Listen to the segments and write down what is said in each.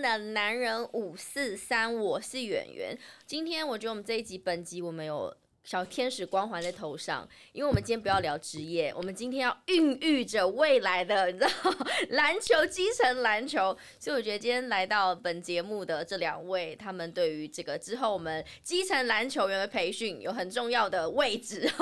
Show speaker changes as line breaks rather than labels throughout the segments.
的男人五四三，我是演员。今天我觉得我们这一集本集我们有小天使光环在头上，因为我们今天不要聊职业，我们今天要孕育着未来的，你知道篮球基层篮球。所以我觉得今天来到本节目的这两位，他们对于这个之后我们基层篮球员的培训有很重要的位置。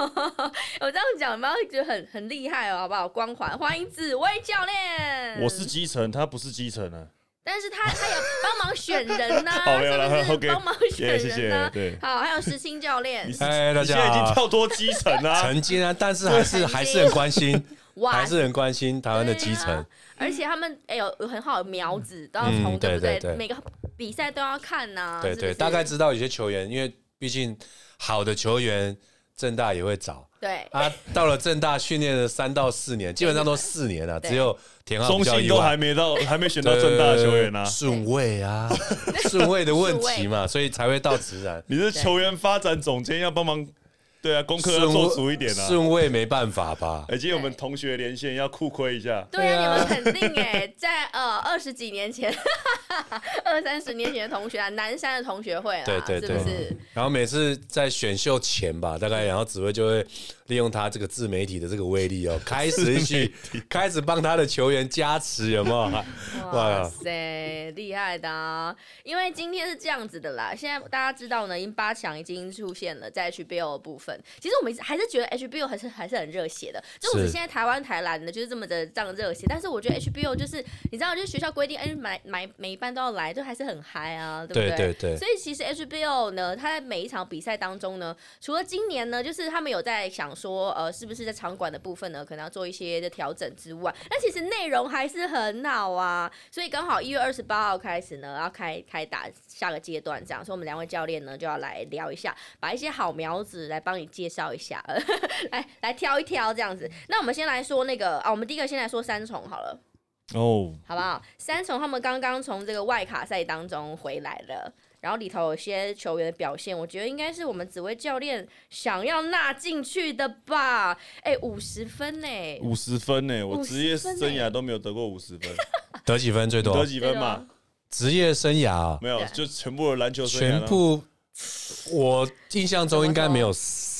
我这样讲，有觉得很很厉害哦，好不好？光环，欢迎紫薇教练。
我是基层，他不是基层啊。
但是他 他有帮忙选人呐，
好没有了
，OK，帮忙选人
呐，对，
好，还有石青教练，
哎，大家现在已经跳脱基层了，
曾经啊，但是还是还是很关心，还是很关心台湾的基层，
而且他们哎有有很好的苗子，都要从对不对？每个比赛都要看呐，
对对，大概知道有些球员，因为毕竟好的球员。正大也会找，
对。
啊，到了正大训练了三到四年，基本上都四年了，只有田浩
中
信
都还没到，还没选到正大的球员呢，
顺位啊，顺位的问题嘛，所以才会到直然。
你是球员发展总监，要帮忙。对啊，功课要做足一点啊。
顺位没办法吧？
而且我们同学连线要酷亏一下。
对啊，你们肯定哎，在呃二十几年前，二三十年前的同学啊，南山的同学会啊，
对对对，然后每次在选秀前吧，大概然后紫薇就会。利用他这个自媒体的这个威力哦，开始去开始帮他的球员加持，有没有？
哇塞，厉害的！因为今天是这样子的啦，现在大家知道呢，因八强已经出现了在 HBO 的部分。其实我们还是觉得 HBO 还是还是很热血的，就我们现在台湾台南的就是这么的这样热血。但是我觉得 HBO 就是你知道，就是学校规定，哎，买买每一班都要来，就还是很嗨啊，对不
对？对对对。
所以其实 HBO 呢，它在每一场比赛当中呢，除了今年呢，就是他们有在想。说呃，是不是在场馆的部分呢，可能要做一些的调整之外，那其实内容还是很好啊。所以刚好一月二十八号开始呢，要开开打下个阶段，这样，所以我们两位教练呢就要来聊一下，把一些好苗子来帮你介绍一下，来来挑一挑这样子。那我们先来说那个啊，我们第一个先来说三重好了，哦，好不好？三重他们刚刚从这个外卡赛当中回来了。然后里头有些球员的表现，我觉得应该是我们紫薇教练想要纳进去的吧？哎，五十分呢？
五十分呢？我职业生涯都没有得过五十分，
得几分最多？
得几分嘛？
职业生涯
没有，就全部的篮球
全部，我印象中应该没有。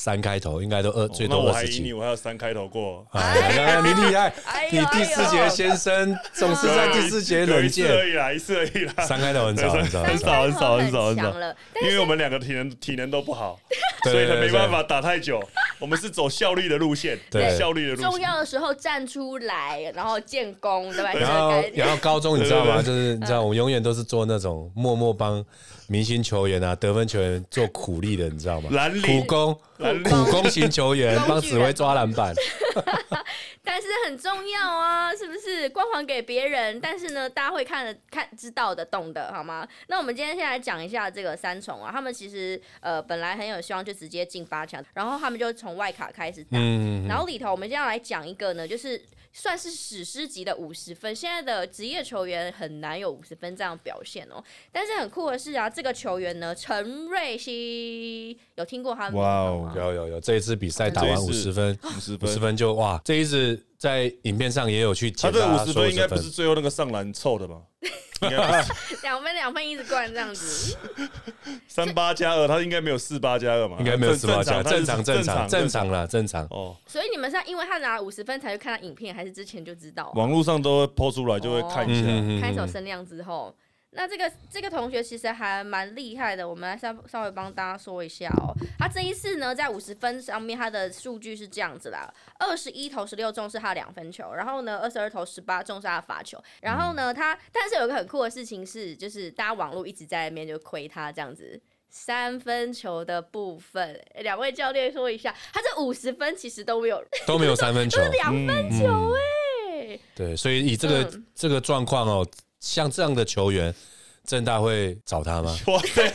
三开头应该都二，最多二十几。
你，我还有三开头过。
哎，你厉害！你第四节先生 总是在第四节冷箭。
而已啦，一次而已啦。
三开头很少，很少，
很少，很少，很少，很少。因为我们两个体能体能都不好，所以他没办法打太久。我们是走效率的路线，对效率的路线。
重要的时候站出来，然后建功，对吧？
然后，然后高中你知道吗？就是你知道，我们永远都是做那种默默帮。明星球员啊，得分球员做苦力的，你知道吗？苦工，苦 工型球员帮紫薇抓篮板，
但是很重要啊，是不是？光环给别人，但是呢，大家会看的、看知道的、懂的，好吗？那我们今天先来讲一下这个三重啊，他们其实呃本来很有希望就直接进八强，然后他们就从外卡开始打，然后里头我们今天要来讲一个呢，就是。算是史诗级的五十分，现在的职业球员很难有五十分这样表现哦。但是很酷的是啊，这个球员呢，陈瑞希有听过他哇哦，
有有有，这一次比赛打完五十分，
五十
分，五十分就哇，这一次在影片上也有去
他
这
五十分应该不是最后那个上篮凑的吧？
两分两分一直灌这样子，
三八加二，他应该没有四八加二嘛？
应该没有四八加，正常正常正常了，正常
哦。所以你们是因为他拿了五十分才去看他影片，还是之前就知道？
网络上都会抛出来，就会看一下，
开手声量之后。那这个这个同学其实还蛮厉害的，我们来稍稍微帮大家说一下哦。他这一次呢，在五十分上面，他的数据是这样子啦：二十一投十六中是他两分球，然后呢，二十二投十八中是他的罚球。然后呢，他但是有一个很酷的事情是，就是大家网络一直在那边就亏他这样子三分球的部分。两位教练说一下，他这五十分其实都没有
都没有三分球，
两分球哎。
对，所以以这个这个状况哦。像这样的球员，正大会找他吗？
哇塞，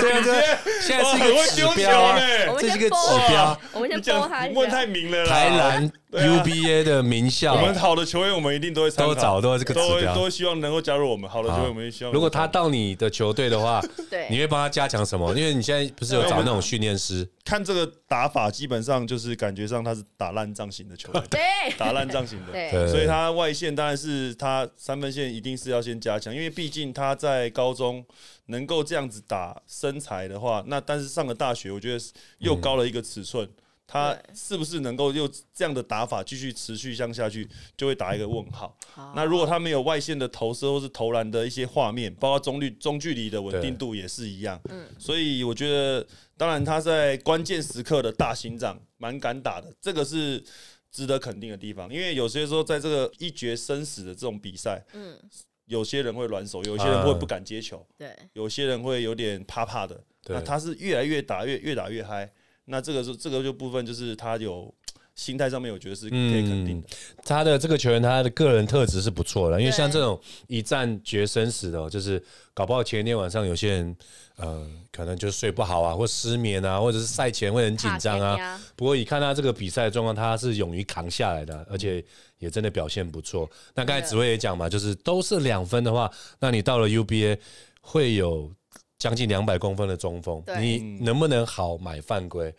这样子，现在是一个指标，这是一个指标。
我们先播他
问太明了，
台南 UBA 的名校，
我们好的球员，我们一定都会
都找到这个指标，
都希望能够加入我们。好的球员，我们希望。
如果他到你的球队的话，对，你会帮他加强什么？因为你现在不是有找那种训练师？
看这个打法，基本上就是感觉上他是打烂仗型的球员，
对，
打烂仗型的，所以他外线当然是他三分线一定是要先加强，因为毕竟他在高中能够这样子打身材的话，那但是上了大学，我觉得又高了一个尺寸。他是不是能够用这样的打法继续持续向下去，就会打一个问号。那如果他没有外线的投射或是投篮的一些画面，包括中距、中距离的稳定度也是一样。嗯，所以我觉得，当然他在关键时刻的大心脏蛮敢打的，这个是值得肯定的地方。因为有些时候在这个一决生死的这种比赛，嗯，有些人会软手，有些人会不敢接球，
对，
有些人会有点怕怕的。那他是越来越打越越打越嗨。那这个是这个就部分，就是他有心态上面，我觉得是可以肯定的。
他的这个球员，他的个人特质是不错的，因为像这种一战决生死的，就是搞不好前一天晚上有些人呃，可能就睡不好啊，或失眠啊，或者是赛前会很紧张啊。不过，你看他这个比赛状况，他是勇于扛下来的，而且也真的表现不错。那刚才紫薇也讲嘛，就是都是两分的话，那你到了 UBA 会有。将近两百公分的中锋，你能不能好买犯规？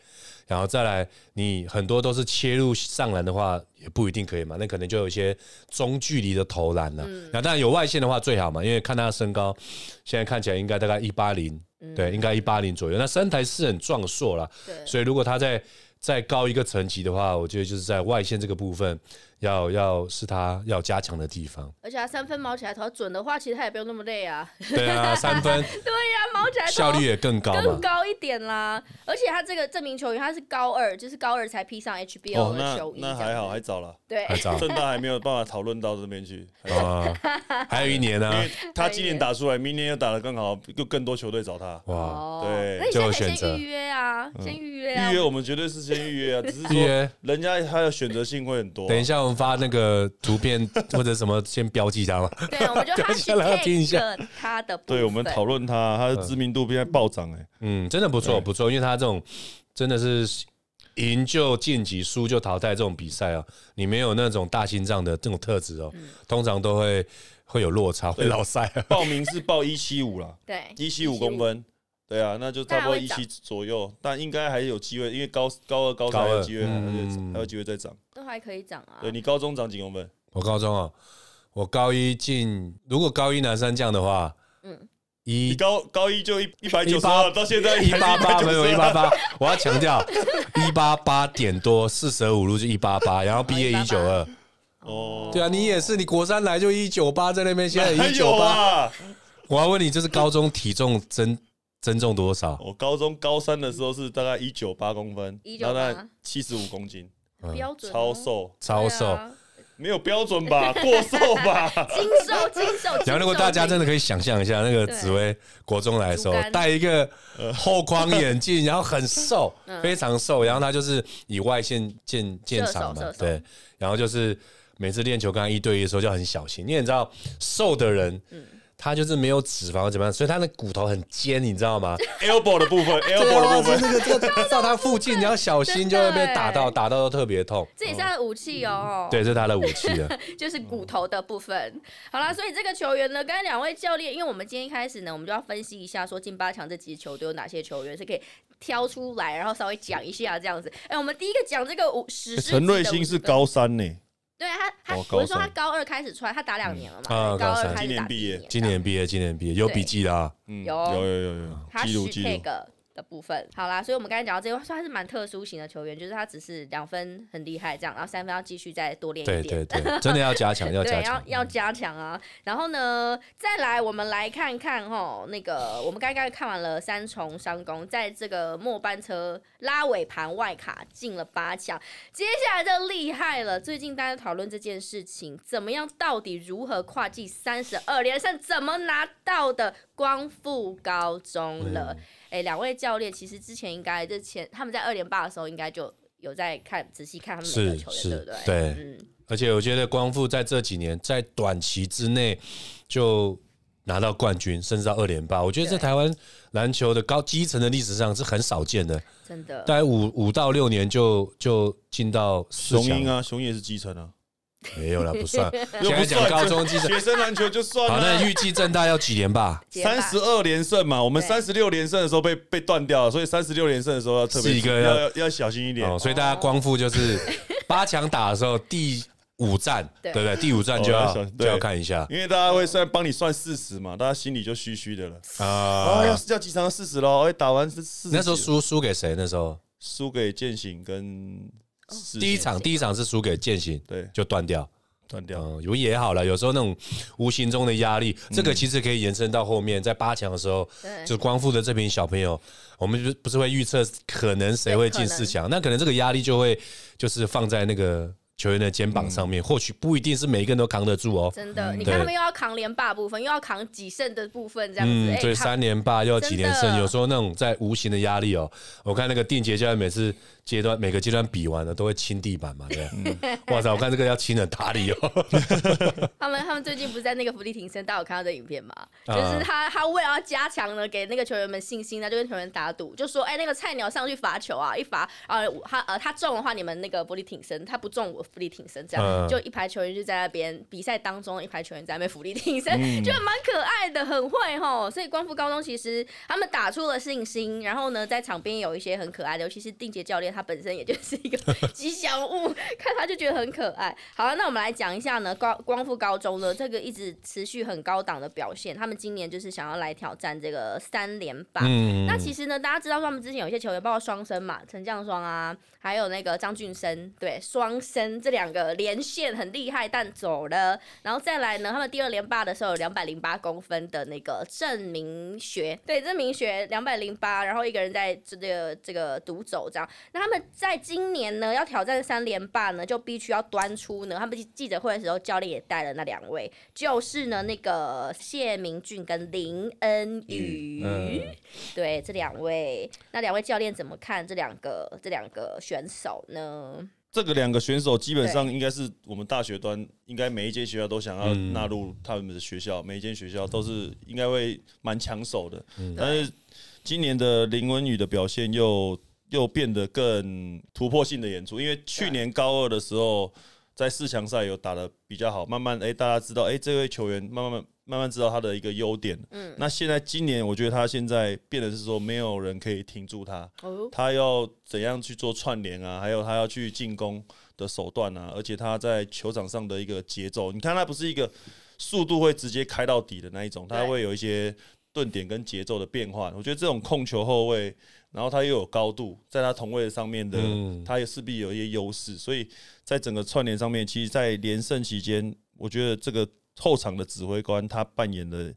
然后再来，你很多都是切入上篮的话，也不一定可以嘛。那可能就有一些中距离的投篮了。那当然有外线的话最好嘛，因为看他的身高，现在看起来应该大概一八零，对，应该一八零左右。那身材是很壮硕了，所以如果他在再高一个层级的话，我觉得就是在外线这个部分。要要是他要加强的地方，
而且他三分毛起来投准的话，其实他也不用那么累啊。
对啊，三分。
对呀，毛起来
效率也更高，
更高一点啦。而且他这个这名球员他是高二，就是高二才披上 HBO 的球衣。
那还好，还早了。
对，
还早。
正大还没有办法讨论到这边去。
啊，还有一年呢。
他今年打出来，明年又打的更好，又更多球队找他。哇，对，
就选择预约啊，先预约。
预约我们绝对是先预约啊，只是说人家他的选择性会很多。
等一下。发那个图片 或者什么，先标记他吗？
对，我们就 标记来听一下他的。
对，我们讨论他，他的知名度现在暴涨哎。
嗯，真的不错不错，因为他这种真的是赢就晋级，输就淘汰这种比赛啊，你没有那种大心脏的这种特质哦，通常都会会有落差，会老赛。
报名是报一七五了，
对，
一七五公分。对啊，那就差不多一期左右，但应该还有机会，因为高高二、高三有机会，还有机会再涨，
都还可以涨啊。
对你高中涨几公分？
我高中啊，我高一进，如果高一男生降的话，嗯，
一高高一就一一百九十二，到现在
一八八没有一八八，我要强调一八八点多，四舍五入就一八八，然后毕业一九二。哦，对啊，你也是，你国三来就一九八，在那边现在一九八。我要问你，就是高中体重增。增重多少？
我高中高三的时候是大概一九八公分，
大概
七十五公斤，
标准
超瘦，
超瘦，
没有标准吧？过瘦吧？
精瘦，精瘦。
然后如果大家真的可以想象一下，那个紫薇国中来的时候，戴一个后框眼镜，然后很瘦，非常瘦，然后他就是以外线见见长嘛，对，然后就是每次练球跟他一对一的时候就很小心，你也知道瘦的人。他就是没有脂肪怎么样，所以他的骨头很尖，你知道吗
？elbow 的部分，elbow 的部分，
那个这个到他附近你要小心，就会被打到，打到都特别痛。
这也是他的武器哦。
对，这是他的武器了，
就是骨头的部分。好了，所以这个球员呢，刚才两位教练，因为我们今天一开始呢，我们就要分析一下，说进八强这几支球队有哪些球员是可以挑出来，然后稍微讲一下这样子。哎，我们第一个讲这个武史
陈瑞兴是高三呢。
对他，他我是说他高二开始出来，他打两年了嘛？高二
今年毕业，
今年毕业，今年毕业，有笔记的嗯，
有。
有有有有，
他许那个。的部分，好啦，所以我们刚才讲到这个，算是蛮特殊型的球员，就是他只是两分很厉害这样，然后三分要继续再多练一点，
对对对，真的要加强，要加强，
要要加强啊。然后呢，再来我们来看看哈，那个我们刚刚看完了三重商工，在这个末班车拉尾盘外卡进了八强，接下来就厉害了。最近大家讨论这件事情，怎么样？到底如何跨进三十二连胜？怎么拿到的？光复高中了。哎，两位教练其实之前应该这前他们在二连霸的时候，应该就有在看仔细看他们每个球员，对不对？
对，嗯。而且我觉得光复在这几年在短期之内就拿到冠军，甚至到二连霸，我觉得在台湾篮球的高基层的历史上是很少见的。
真的，
大概五五到六年就就进到
雄鹰啊，雄鹰也是基层啊。
没有了，不算。现在讲高中基
学生篮球就算了。
好，那预计正大要几年吧？
三十二连胜嘛。我们三十六连胜的时候被被断掉了，所以三十六连胜的时候要特别要要要小心一点。
所以大家光复就是八强打的时候第五战，对不对？第五战就要就要看一下，
因为大家会算帮你算四十嘛，大家心里就虚虚的了啊。要要几场四十喽？哎，打完是四。
那时候输输给谁？那时候
输给践行跟。
第一场，第一场是输给剑行，
对，
就断掉，
断掉。
有也好了，有时候那种无形中的压力，这个其实可以延伸到后面，在八强的时候，就光复的这名小朋友，我们不不是会预测可能谁会进四强，那可能这个压力就会就是放在那个。球员的肩膀上面，或许不一定是每一个人都扛得住哦。
真的，你看他们又要扛连霸部分，又要扛几胜的部分，这样子。
所以三连霸又要几连胜，有时候那种在无形的压力哦。我看那个定杰教练每次阶段每个阶段比完了都会亲地板嘛，对。哇塞，我看这个要亲的大力哦。
他们他们最近不是在那个福利挺身，大家有看到这影片吗？就是他他为了要加强呢，给那个球员们信心，他就跟球员打赌，就说：哎，那个菜鸟上去罚球啊，一罚啊，他呃他中的话，你们那个福利挺身；他不中，我。福利挺身，这样就一排球员就在那边比赛当中，一排球员在那边福利挺身，就蛮可爱的，很会吼。所以光复高中其实他们打出了信心，然后呢，在场边有一些很可爱的，尤其是定杰教练，他本身也就是一个吉祥物，看他就觉得很可爱。好了，那我们来讲一下呢，高光复高中的这个一直持续很高档的表现，他们今年就是想要来挑战这个三连霸。那其实呢，大家知道他们之前有一些球员，包括双生嘛，陈将双啊，还有那个张俊生，对，双生。这两个连线很厉害，但走了。然后再来呢，他们第二连霸的时候有两百零八公分的那个郑明学，对，郑明学两百零八，然后一个人在这个这个独走这样。那他们在今年呢要挑战三连霸呢，就必须要端出呢。他们记者会的时候，教练也带了那两位，就是呢那个谢明俊跟林恩宇，对，这两位。那两位教练怎么看这两个这两个选手呢？
这个两个选手基本上应该是我们大学端，应该每一间学校都想要纳入他们的学校，每一间学校都是应该会蛮抢手的。但是今年的林文宇的表现又又变得更突破性的演出，因为去年高二的时候在四强赛有打的比较好，慢慢哎大家知道哎这位球员慢慢。慢慢知道他的一个优点，嗯，那现在今年我觉得他现在变得是说没有人可以停住他，哦，他要怎样去做串联啊？还有他要去进攻的手段啊？而且他在球场上的一个节奏，你看他不是一个速度会直接开到底的那一种，他会有一些顿点跟节奏的变化。我觉得这种控球后卫，然后他又有高度，在他同位上面的，他也势必有一些优势。所以在整个串联上面，其实，在连胜期间，我觉得这个。后场的指挥官，他扮演的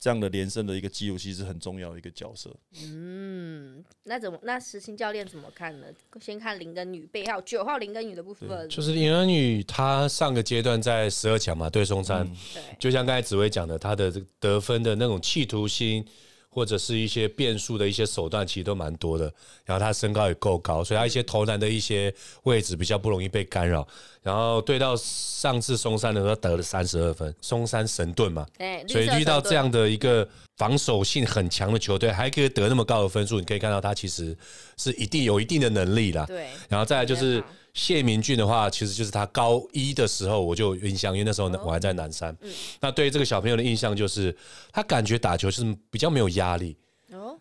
这样的连胜的一个记录，其实很重要的一个角色。
嗯，那怎么？那实心教练怎么看呢？先看林根宇背号九号林根女的部分，
就是林根女，她上个阶段在十二强嘛，对松山，
对，
就像刚才紫薇讲的，她的得分的那种企图心。或者是一些变数的一些手段，其实都蛮多的。然后他身高也够高，所以他一些投篮的一些位置比较不容易被干扰。然后对到上次松山的时候得了三十二分，松山神盾嘛，所以遇到这样的一个防守性很强的球队，还可以得那么高的分数，你可以看到他其实是一定有一定的能力啦。
对，
然后再来就是。谢明俊的话，其实就是他高一的时候我就有印象，因为那时候我还在南山。那对于这个小朋友的印象就是，他感觉打球是比较没有压力，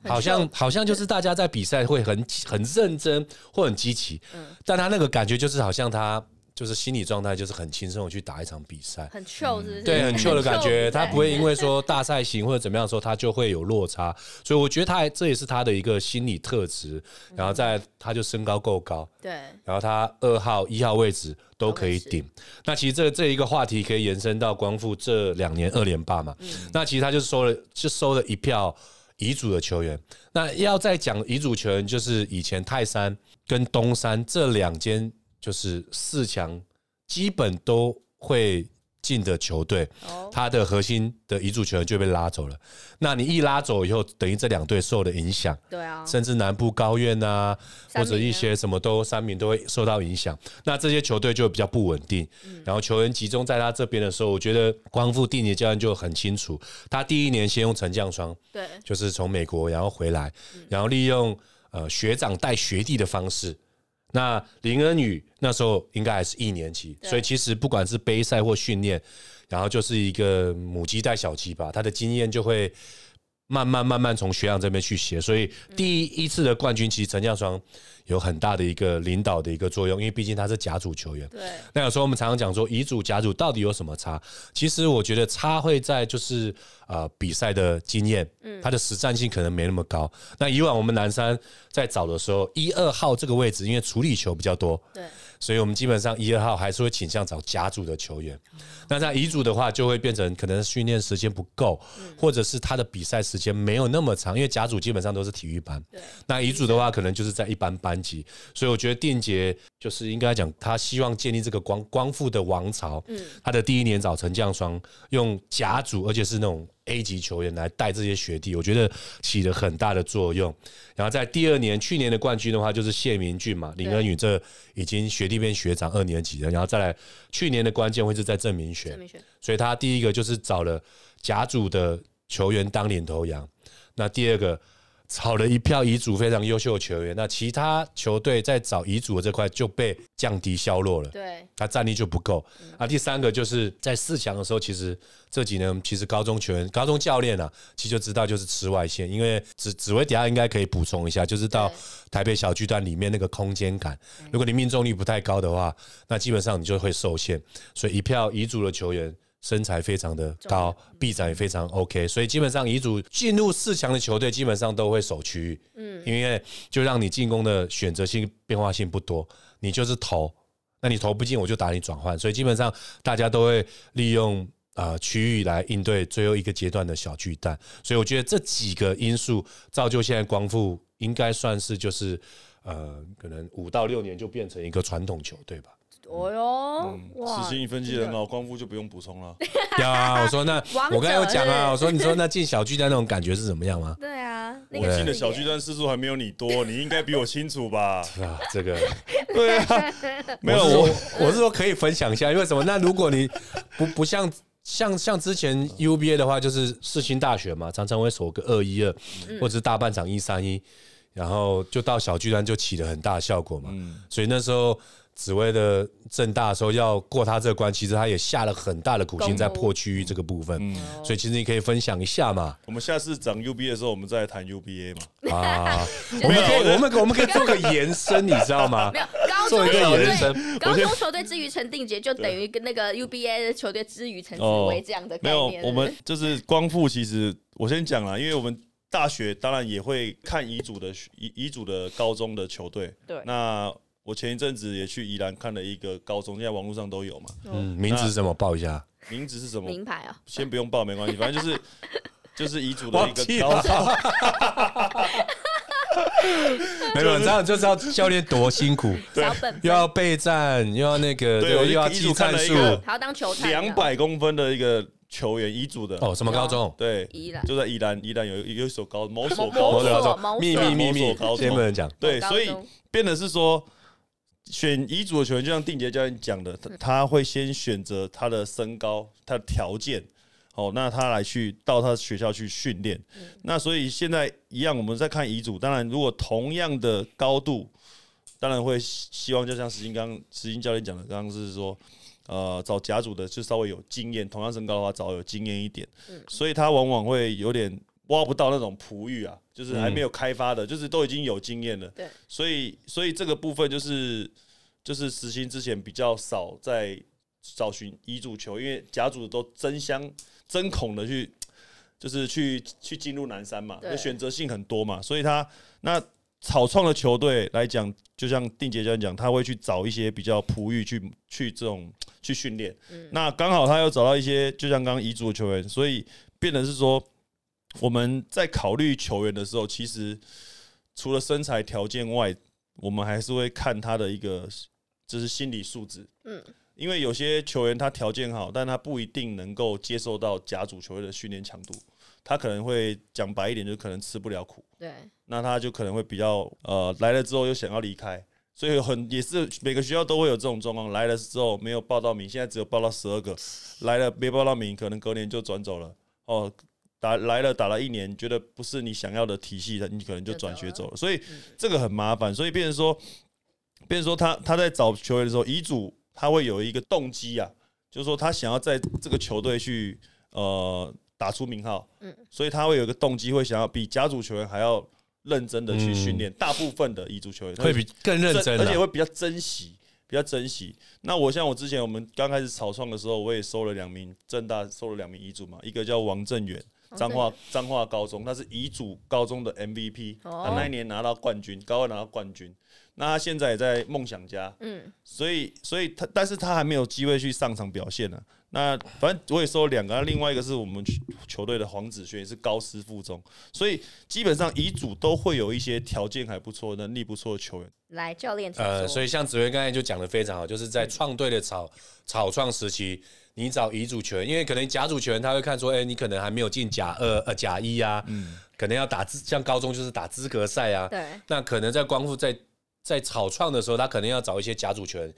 好像好像就是大家在比赛会很很认真或很积极，但他那个感觉就是好像他。就是心理状态，就是很轻松的去打一场比赛，
很 chill，是不是？
对，很 chill 的感觉。他不会因为说大赛型或者怎么样说，他就会有落差。所以我觉得他这也是他的一个心理特质。然后在他就身高够高，
对。
然后他二号、一号位置都可以顶。那其实这这一个话题可以延伸到光复这两年二连霸嘛？那其实他就收了，就收了一票乙组的球员。那要再讲乙组球员，就是以前泰山跟东山这两间。就是四强基本都会进的球队，他的核心的一注球员就被拉走了。那你一拉走以后，等于这两队受的影响，
对啊，
甚至南部高院啊，或者一些什么都三名都会受到影响。那这些球队就比较不稳定。然后球员集中在他这边的时候，我觉得光复定年教练就很清楚，他第一年先用陈将双，
对，
就是从美国然后回来，然后利用呃学长带学弟的方式。那林恩宇那时候应该还是一年级，所以其实不管是杯赛或训练，然后就是一个母鸡带小鸡吧，他的经验就会。慢慢慢慢从学长这边去学，所以第一次的冠军其实陈将双有很大的一个领导的一个作用，因为毕竟他是甲组球员。
对。
那有时候我们常常讲说乙组甲组到底有什么差？其实我觉得差会在就是呃比赛的经验，嗯，他的实战性可能没那么高。那以往我们南山在找的时候，一二号这个位置因为处理球比较多，
对。
所以我们基本上一二号还是会倾向找甲组的球员。那在乙组的话，就会变成可能训练时间不够，或者是他的比赛时间没有那么长，因为甲组基本上都是体育班。那乙组的话，可能就是在一般班级。所以我觉得电杰就是应该讲，他希望建立这个光光复的王朝。嗯。他的第一年找陈将双用甲组，而且是那种。A 级球员来带这些学弟，我觉得起了很大的作用。然后在第二年，去年的冠军的话就是谢明俊嘛，林恩宇这已经学弟变学长二年级了。然后再来，去年的关键位置在郑明轩，所以他第一个就是找了甲组的球员当领头羊。那第二个。炒了一票遗嘱非常优秀的球员，那其他球队在找遗嘱的这块就被降低削弱了，
对，
他战力就不够。啊，第三个就是在四强的时候，其实这几年其实高中球员、高中教练啊，其实就知道就是吃外线，因为紫紫薇底下应该可以补充一下，就是到台北小巨蛋里面那个空间感，如果你命中率不太高的话，那基本上你就会受限。所以一票遗嘱的球员。身材非常的高，臂展也非常 OK，所以基本上乙组进入四强的球队基本上都会守区域，嗯，因为就让你进攻的选择性变化性不多，你就是投，那你投不进我就打你转换，所以基本上大家都会利用啊区域来应对最后一个阶段的小巨蛋，所以我觉得这几个因素造就现在光复应该算是就是呃可能五到六年就变成一个传统球队吧。
哦哟，
哇！实心一分技很好，光复就不用补充了。
有啊，我说那 我刚才有讲啊，我说你说那进小巨蛋那种感觉是怎么样吗？
对啊，
我进的小巨蛋次数还没有你多，你应该比我清楚吧？
是 啊，这个
对啊，没有
我我是说可以分享一下，因为什么？那如果你不不像像像之前 UBA 的话，就是世新大学嘛，常常会守个二一二，或者是大半场一三一，然后就到小巨蛋就起了很大的效果嘛。所以那时候。紫薇的正大的时候要过他这关，其实他也下了很大的苦心在破区域这个部分，所以其实你可以分享一下嘛。
我们下次讲 UBA 的时候，我们再谈 UBA 嘛。
啊，我们可以，我们我们可以做个延伸，你知道吗？
没有，高中球队，高中球队之于陈定杰，就等于跟那个 UBA 的球队之于陈紫薇这样的概
念。没有，我们就是光复。其实我先讲了，因为我们大学当然也会看遗嘱的遗遗嘱的高中的球队。
对，
那。我前一阵子也去宜兰看了一个高中，现在网络上都有嘛。
嗯，名字是什么？报一下。
名字是什么？
名牌啊。
先不用报，没关系，反正就是就是遗嘱的一个高中。
没有，这样就知道教练多辛苦，对又要备战，又要那个，对，又要记战术，
还要当球探。
两百公分的一个球员，遗嘱的
哦，什么高中？
对，
宜
兰就在宜兰，宜兰有有一所高某所高
中，秘密秘密
高中，
先不能讲。
对，所以变的是说。选遗嘱的球员，就像定杰教练讲的，他他会先选择他的身高、他的条件，哦，那他来去到他学校去训练。那所以现在一样，我们在看遗嘱。当然，如果同样的高度，当然会希望就像石金刚、石金教练讲的，刚刚是说，呃，找甲组的就稍微有经验，同样身高的话，找有经验一点。所以他往往会有点。挖不到那种璞玉啊，就是还没有开发的，就是都已经有经验了。
对，
所以所以这个部分就是就是实行之前比较少在找寻遗嘱球，因为甲组都争相争恐的去，就是去去进入南山嘛，选择性很多嘛，所以他那草创的球队来讲，就像定杰这样讲，他会去找一些比较璞玉去去这种去训练。那刚好他又找到一些，就像刚刚遗嘱的球员，所以变得是说。我们在考虑球员的时候，其实除了身材条件外，我们还是会看他的一个就是心理素质。嗯，因为有些球员他条件好，但他不一定能够接受到甲组球队的训练强度，他可能会讲白一点，就可能吃不了苦。
对，
那他就可能会比较呃来了之后又想要离开，所以很也是每个学校都会有这种状况，来了之后没有报到名，现在只有报到十二个，来了没报到名，可能隔年就转走了。哦。打来了，打了一年，觉得不是你想要的体系的，你可能就转学走了。所以这个很麻烦，所以变成说，变成说他他在找球员的时候，遗嘱他会有一个动机啊，就是说他想要在这个球队去呃打出名号，嗯，所以他会有一个动机，会想要比甲组球员还要认真的去训练。大部分的乙组球员
会比更认真，
而且会比较珍惜，比较珍惜。那我像我之前我们刚开始草创的时候，我也收了两名正大收了两名乙组嘛，一个叫王正远。彰化彰化高中，他是乙组高中的 MVP，他那一年拿到冠军，高二拿到冠军。那他现在也在梦想家，嗯，所以所以他，但是他还没有机会去上场表现呢。那反正我也说两个，另外一个是我们球队的黄子轩，也是高师附中，所以基本上乙组都会有一些条件还不错、能力不错的球员。
来，教练，
呃，所以像子薇刚才就讲的非常好，就是在创队的草草创时期。你找乙组权，因为可能甲组权他会看说，哎，你可能还没有进甲二呃甲一啊，嗯，可能要打资像高中就是打资格赛啊，
对，
那可能在光复在在草创的时候，他可能要找一些甲组球员。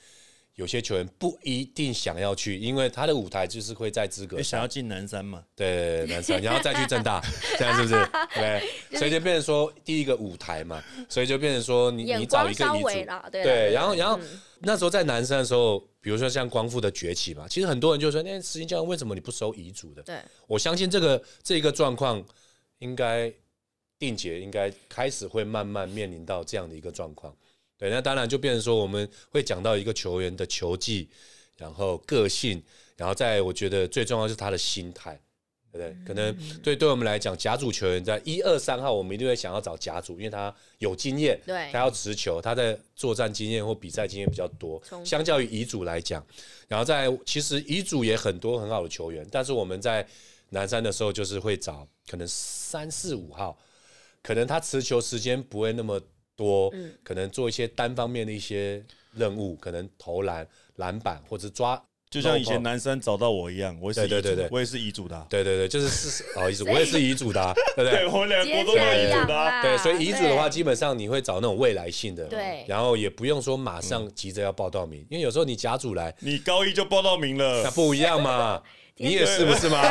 有些球员不一定想要去，因为他的舞台就是会在资格。
想要进南山嘛？
对，南山，然后再去正大，这样是不是？对，所以就变成说第一个舞台嘛，所以就变成说你你找一个遗嘱，对，然后然后那时候在南山的时候，比如说像光复的崛起嘛，其实很多人就说，那实际教练为什么你不收遗嘱的？
对，
我相信这个这个状况应该定结，应该开始会慢慢面临到这样的一个状况。对，那当然就变成说，我们会讲到一个球员的球技，然后个性，然后在我觉得最重要是他的心态，对不对？可能对对我们来讲，甲组球员在一二三号，我们一定会想要找甲组，因为他有经验，
对，
他要持球，他在作战经验或比赛经验比较多，相较于乙组来讲，然后在其实乙组也很多很好的球员，但是我们在南山的时候就是会找可能三四五号，可能他持球时间不会那么。多，可能做一些单方面的一些任务，可能投篮、篮板或者抓，
就像以前男生找到我一样，我
是对对对，
我也是遗嘱的，
对对对，就是是哦遗嘱，我也是遗嘱的，对不对？
我两个都是遗嘱的，
对，所以遗嘱的话，基本上你会找那种未来性的，
对，
然后也不用说马上急着要报到名，因为有时候你甲组来，
你高一就报到名了，
那不一样嘛。你也是不是吗？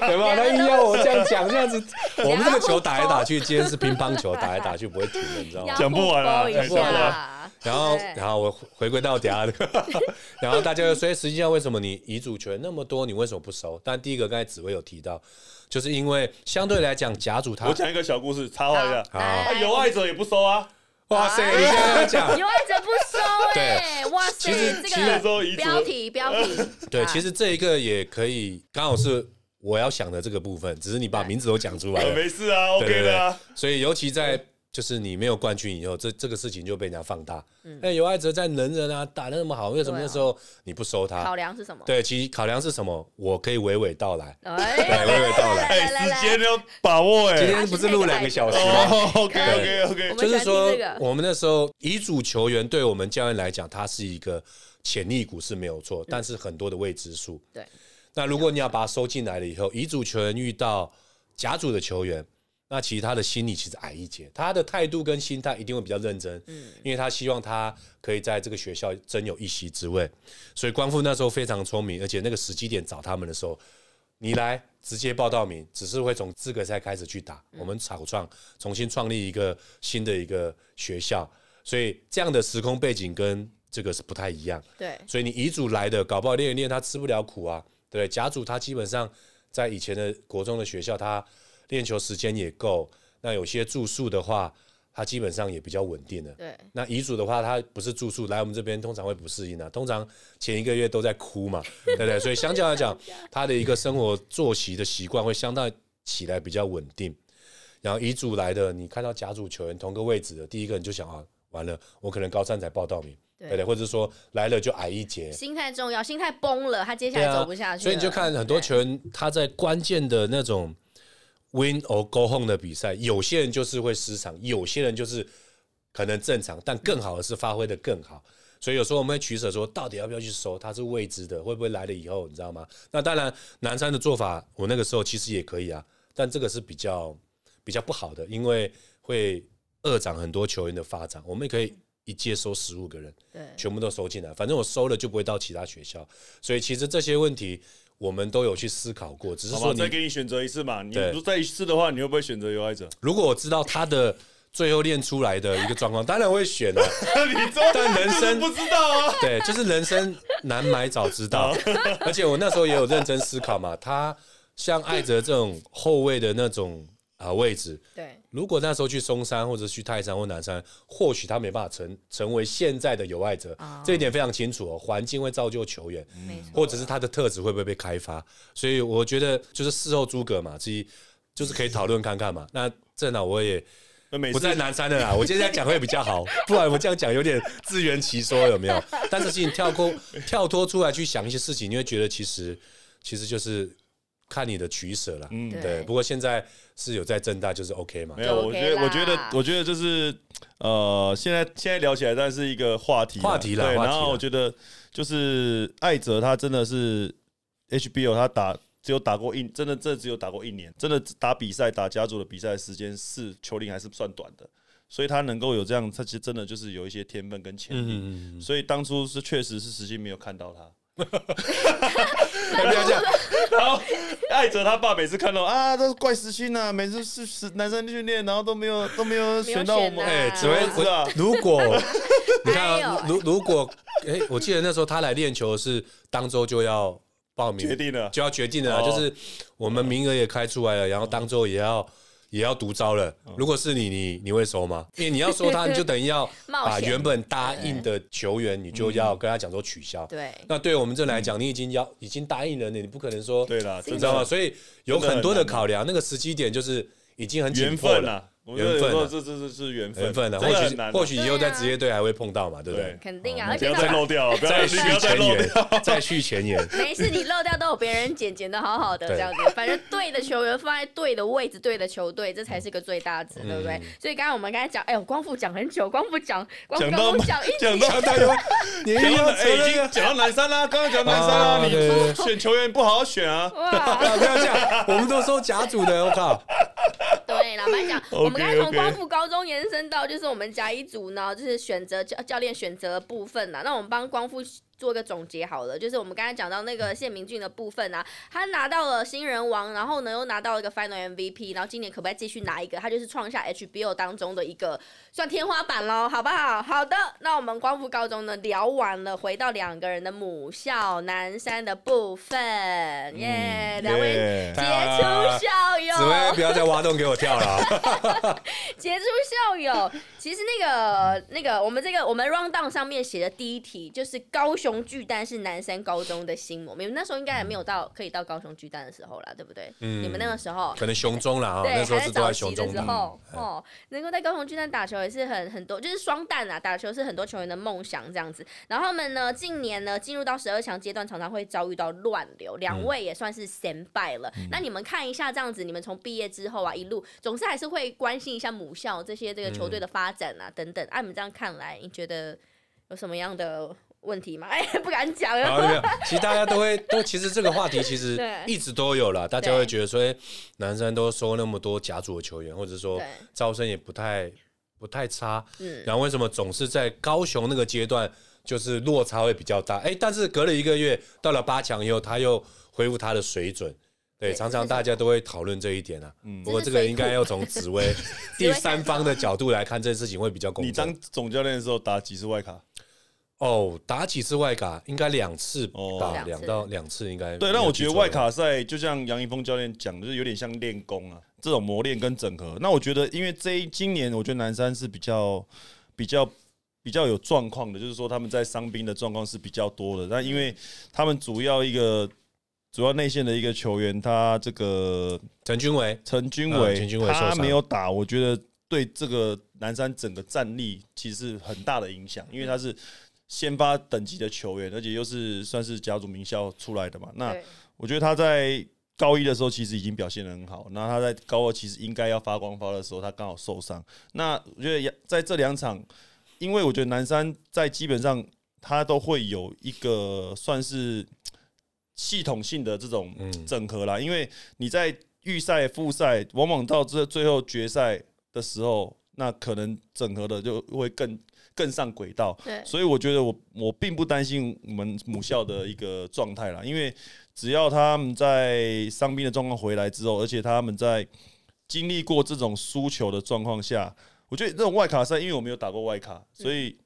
对吧？他硬要我这样讲，这样子，我们这个球打来打去，今天是乒乓球，打来打去不会停的，你知道吗？
讲不完了，
讲不完了。
然后，然后我回归到家的，然后大家所以实际上为什么你遗嘱权那么多，你为什么不收？但第一个刚才紫薇有提到，就是因为相对来讲甲组他，
我讲一个小故事，插话一下，啊，有爱者也不收啊。
哇塞！你现在讲
有爱者不收哎！哇塞！其实这个标题标题
对，其实这一个也可以，刚好是我要想的这个部分，只是你把名字都讲出来了，
没事啊，OK 的。
所以尤其在。就是你没有冠军以后，这这个事情就被人家放大。哎，尤爱哲在能人啊，打的那么好，为什么那时候你不收他？
考量是什么？
对，其实考量是什么？我可以娓娓道来。对，娓娓道来。
哎，时间要把握哎。
今天不是录两个小时
吗？OK OK OK。
就是说，我们那时候乙组球员对我们教练来讲，他是一个潜力股是没有错，但是很多的未知数。
对。
那如果你要把他收进来了以后，乙组球员遇到甲组的球员。那其实他的心理其实矮一截，他的态度跟心态一定会比较认真，嗯，因为他希望他可以在这个学校真有一席之位，所以光复那时候非常聪明，而且那个时机点找他们的时候，你来直接报到名，只是会从资格赛开始去打，我们草创重新创立一个新的一个学校，所以这样的时空背景跟这个是不太一样，
对，
所以你乙组来的搞不好练一练他吃不了苦啊，对，甲组他基本上在以前的国中的学校他。练球时间也够，那有些住宿的话，他基本上也比较稳定的。
对，
那遗嘱的话，他不是住宿来我们这边，通常会不适应啊。通常前一个月都在哭嘛，对不对？所以相较来讲，他的一个生活作息的习惯会相当起来比较稳定。然后遗嘱来的，你看到甲组球员同个位置的，第一个你就想啊，完了，我可能高三才报到名，对不对？或者说来了就矮一截，
心态重要，心态崩了，他接下来走不下去。
所以你就看很多球员，他在关键的那种。Win or go home 的比赛，有些人就是会失常，有些人就是可能正常，但更好的是发挥的更好。所以有时候我们会取舍，说到底要不要去收，它是未知的，会不会来了以后，你知道吗？那当然，南山的做法，我那个时候其实也可以啊，但这个是比较比较不好的，因为会扼长很多球员的发展。我们也可以一届收十五个人，
对，
全部都收进来，反正我收了就不会到其他学校。所以其实这些问题。我们都有去思考过，只是说
再给你选择一次嘛。你如再一次的话，你会不会选择有爱者？
如果我知道他的最后练出来的一个状况，当然会选啊。
你
但人生
不知道啊。
对，就是人生难买早知道。而且我那时候也有认真思考嘛，他像艾泽这种后卫的那种啊位置，
对，
如果那时候去嵩山或者去泰山或南山，或许他没办法成成为现在的有爱者，这一点非常清楚哦。环境会造就球员，或者是他的特质会不会被开发？所以我觉得就是事后诸葛嘛，自己就是可以讨论看看嘛。那正好我也。不在南山的啦，我今天讲会比较好，不然我这样讲有点自圆其说，有没有？但是，其实跳脱跳脱出来去想一些事情，你会觉得其实其实就是看你的取舍了。嗯，对。不过现在是有在正大，就是 OK 嘛？
没有，我觉得，我觉得，我觉得就是呃，现在现在聊起来，但是一个话题，
话题了。对，
然后我觉得就是艾泽他真的是 HBO，他打。只有打过一，真的这只有打过一年，真的打比赛打家族的比赛时间是球龄还是算短的，所以他能够有这样，他其实真的就是有一些天分跟潜力，嗯所以当初是确实是实际没有看到他。
不要这样，
然后艾哲他爸每次看到啊，都是怪时心呐，每次是是男生训练，然后都没有都没有选到我们，
哎，只会知道。如果你看，如如果哎，我记得那时候他来练球是当周就要。报名
决定了
就要决定了，就是我们名额也开出来了，然后当周也要也要独招了。如果是你，你你会收吗？因为你要收他，你就等于要 把原本答应的球员，你就要跟他讲说取消。
对，
那对我们这来讲，你已经要已经答应了，你你不可能说
对了，
你知道吗？所以有很多的考量，那个时机点就是已经很
紧
迫了。
缘分，这这这是缘分，
缘分的。或许或许以后在职业队还会碰到嘛，对不对？
肯定啊，而且
不要再漏掉，
再续前缘，再续前缘。
没事，你漏掉都有别人捡，捡的好好的这样子。反正对的球员放在对的位置，对的球队，这才是个最大值，对不对？所以刚刚我们刚才讲，哎呦，光复讲很久，光复讲，光复讲一
讲到
大家，
你已经讲到南山啦，刚刚讲南山啦，你选球员不好好选啊！
不要这样，我们都收甲组的，我靠。
对，老板讲，我们刚才从光复高中延伸到就是我们甲乙组呢，就是选择教教练选择部分啦。那我们帮光复。做个总结好了，就是我们刚才讲到那个谢明俊的部分啊，他拿到了新人王，然后呢又拿到了一个 Final MVP，然后今年可不可以继续拿一个？他就是创下 HBO 当中的一个算天花板喽，好不好？好的，那我们光复高中呢聊完了，回到两个人的母校南山的部分，耶，两位杰出校友，
紫薇不要再挖洞给我跳了，
杰出校友，其实那个那个我们这个我们 round down 上面写的第一题就是高雄。巨蛋是南山高中的心魔，你们那时候应该还没有到可以到高雄巨蛋的时候啦，对不对？嗯，你们那个时候
可能雄中了啊，
对，
还
是
早
期的时候哦，能够在高雄巨蛋打球也是很很多，就是双蛋啊，打球是很多球员的梦想这样子。然后他们呢，近年呢进入到十二强阶段，常常会遭遇到乱流，两位也算是先败了。那你们看一下这样子，你们从毕业之后啊，一路总是还是会关心一下母校这些这个球队的发展啊等等。按你们这样看来，你觉得有什么样的？问题嘛？哎，不敢讲。没
有，其实大家都会都，其实这个话题其实 一直都有了。大家会觉得说，男生都收那么多甲组的球员，或者说招生也不太不太差。嗯。然后为什么总是在高雄那个阶段就是落差会比较大？哎，但是隔了一个月到了八强以后，他又恢复他的水准。对，常常大家都会讨论这一点啊。嗯。不过这个应该要从紫薇第三方的角度来看，这件事情会比较公
平。你当总教练的时候打几次外卡？
哦，打几次外卡？应该两次吧，两到两次应该。
对，那我觉得外卡赛就像杨一峰教练讲，就是有点像练功啊，这种磨练跟整合。那我觉得，因为这一今年，我觉得南山是比较比较比较有状况的，就是说他们在伤兵的状况是比较多的。那因为他们主要一个主要内线的一个球员，他这个
陈军伟，
陈军伟，他没有打，我觉得对这个南山整个战力其实很大的影响，因为他是。先发等级的球员，而且又是算是家族名校出来的嘛。那我觉得他在高一的时候其实已经表现的很好。那他在高二其实应该要发光发的时候，他刚好受伤。那我觉得在这两场，因为我觉得南山在基本上他都会有一个算是系统性的这种整合啦。因为你在预赛、复赛，往往到这最后决赛的时候，那可能整合的就会更。更上轨道，所以我觉得我我并不担心我们母校的一个状态啦，因为只要他们在伤兵的状况回来之后，而且他们在经历过这种输球的状况下，我觉得这种外卡赛，因为我没有打过外卡，所以，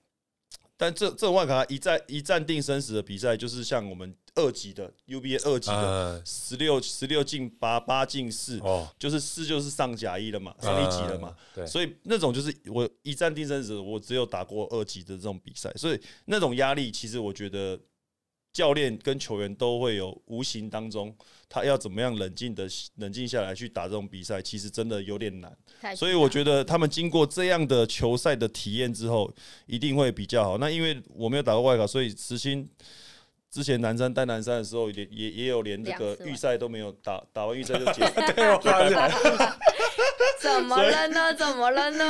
但这这种外卡一战一战定生死的比赛，就是像我们二级的 UBA 二级的十六十六进八八进四，哦，就是四就是上甲一了嘛，上一级了嘛，对，所以那种就是我一战定生死，我只有打过二级的这种比赛，所以那种压力，其实我觉得。教练跟球员都会有无形当中，他要怎么样冷静的冷静下来去打这种比赛，其实真的有点难。所以我觉得他们经过这样的球赛的体验之后，一定会比较好。那因为我没有打过外卡，所以实心。之前南山带南山的时候，也也也有连这个预赛都没有打，打完预赛就结束。
对，我发现。
怎么了呢？怎么了呢？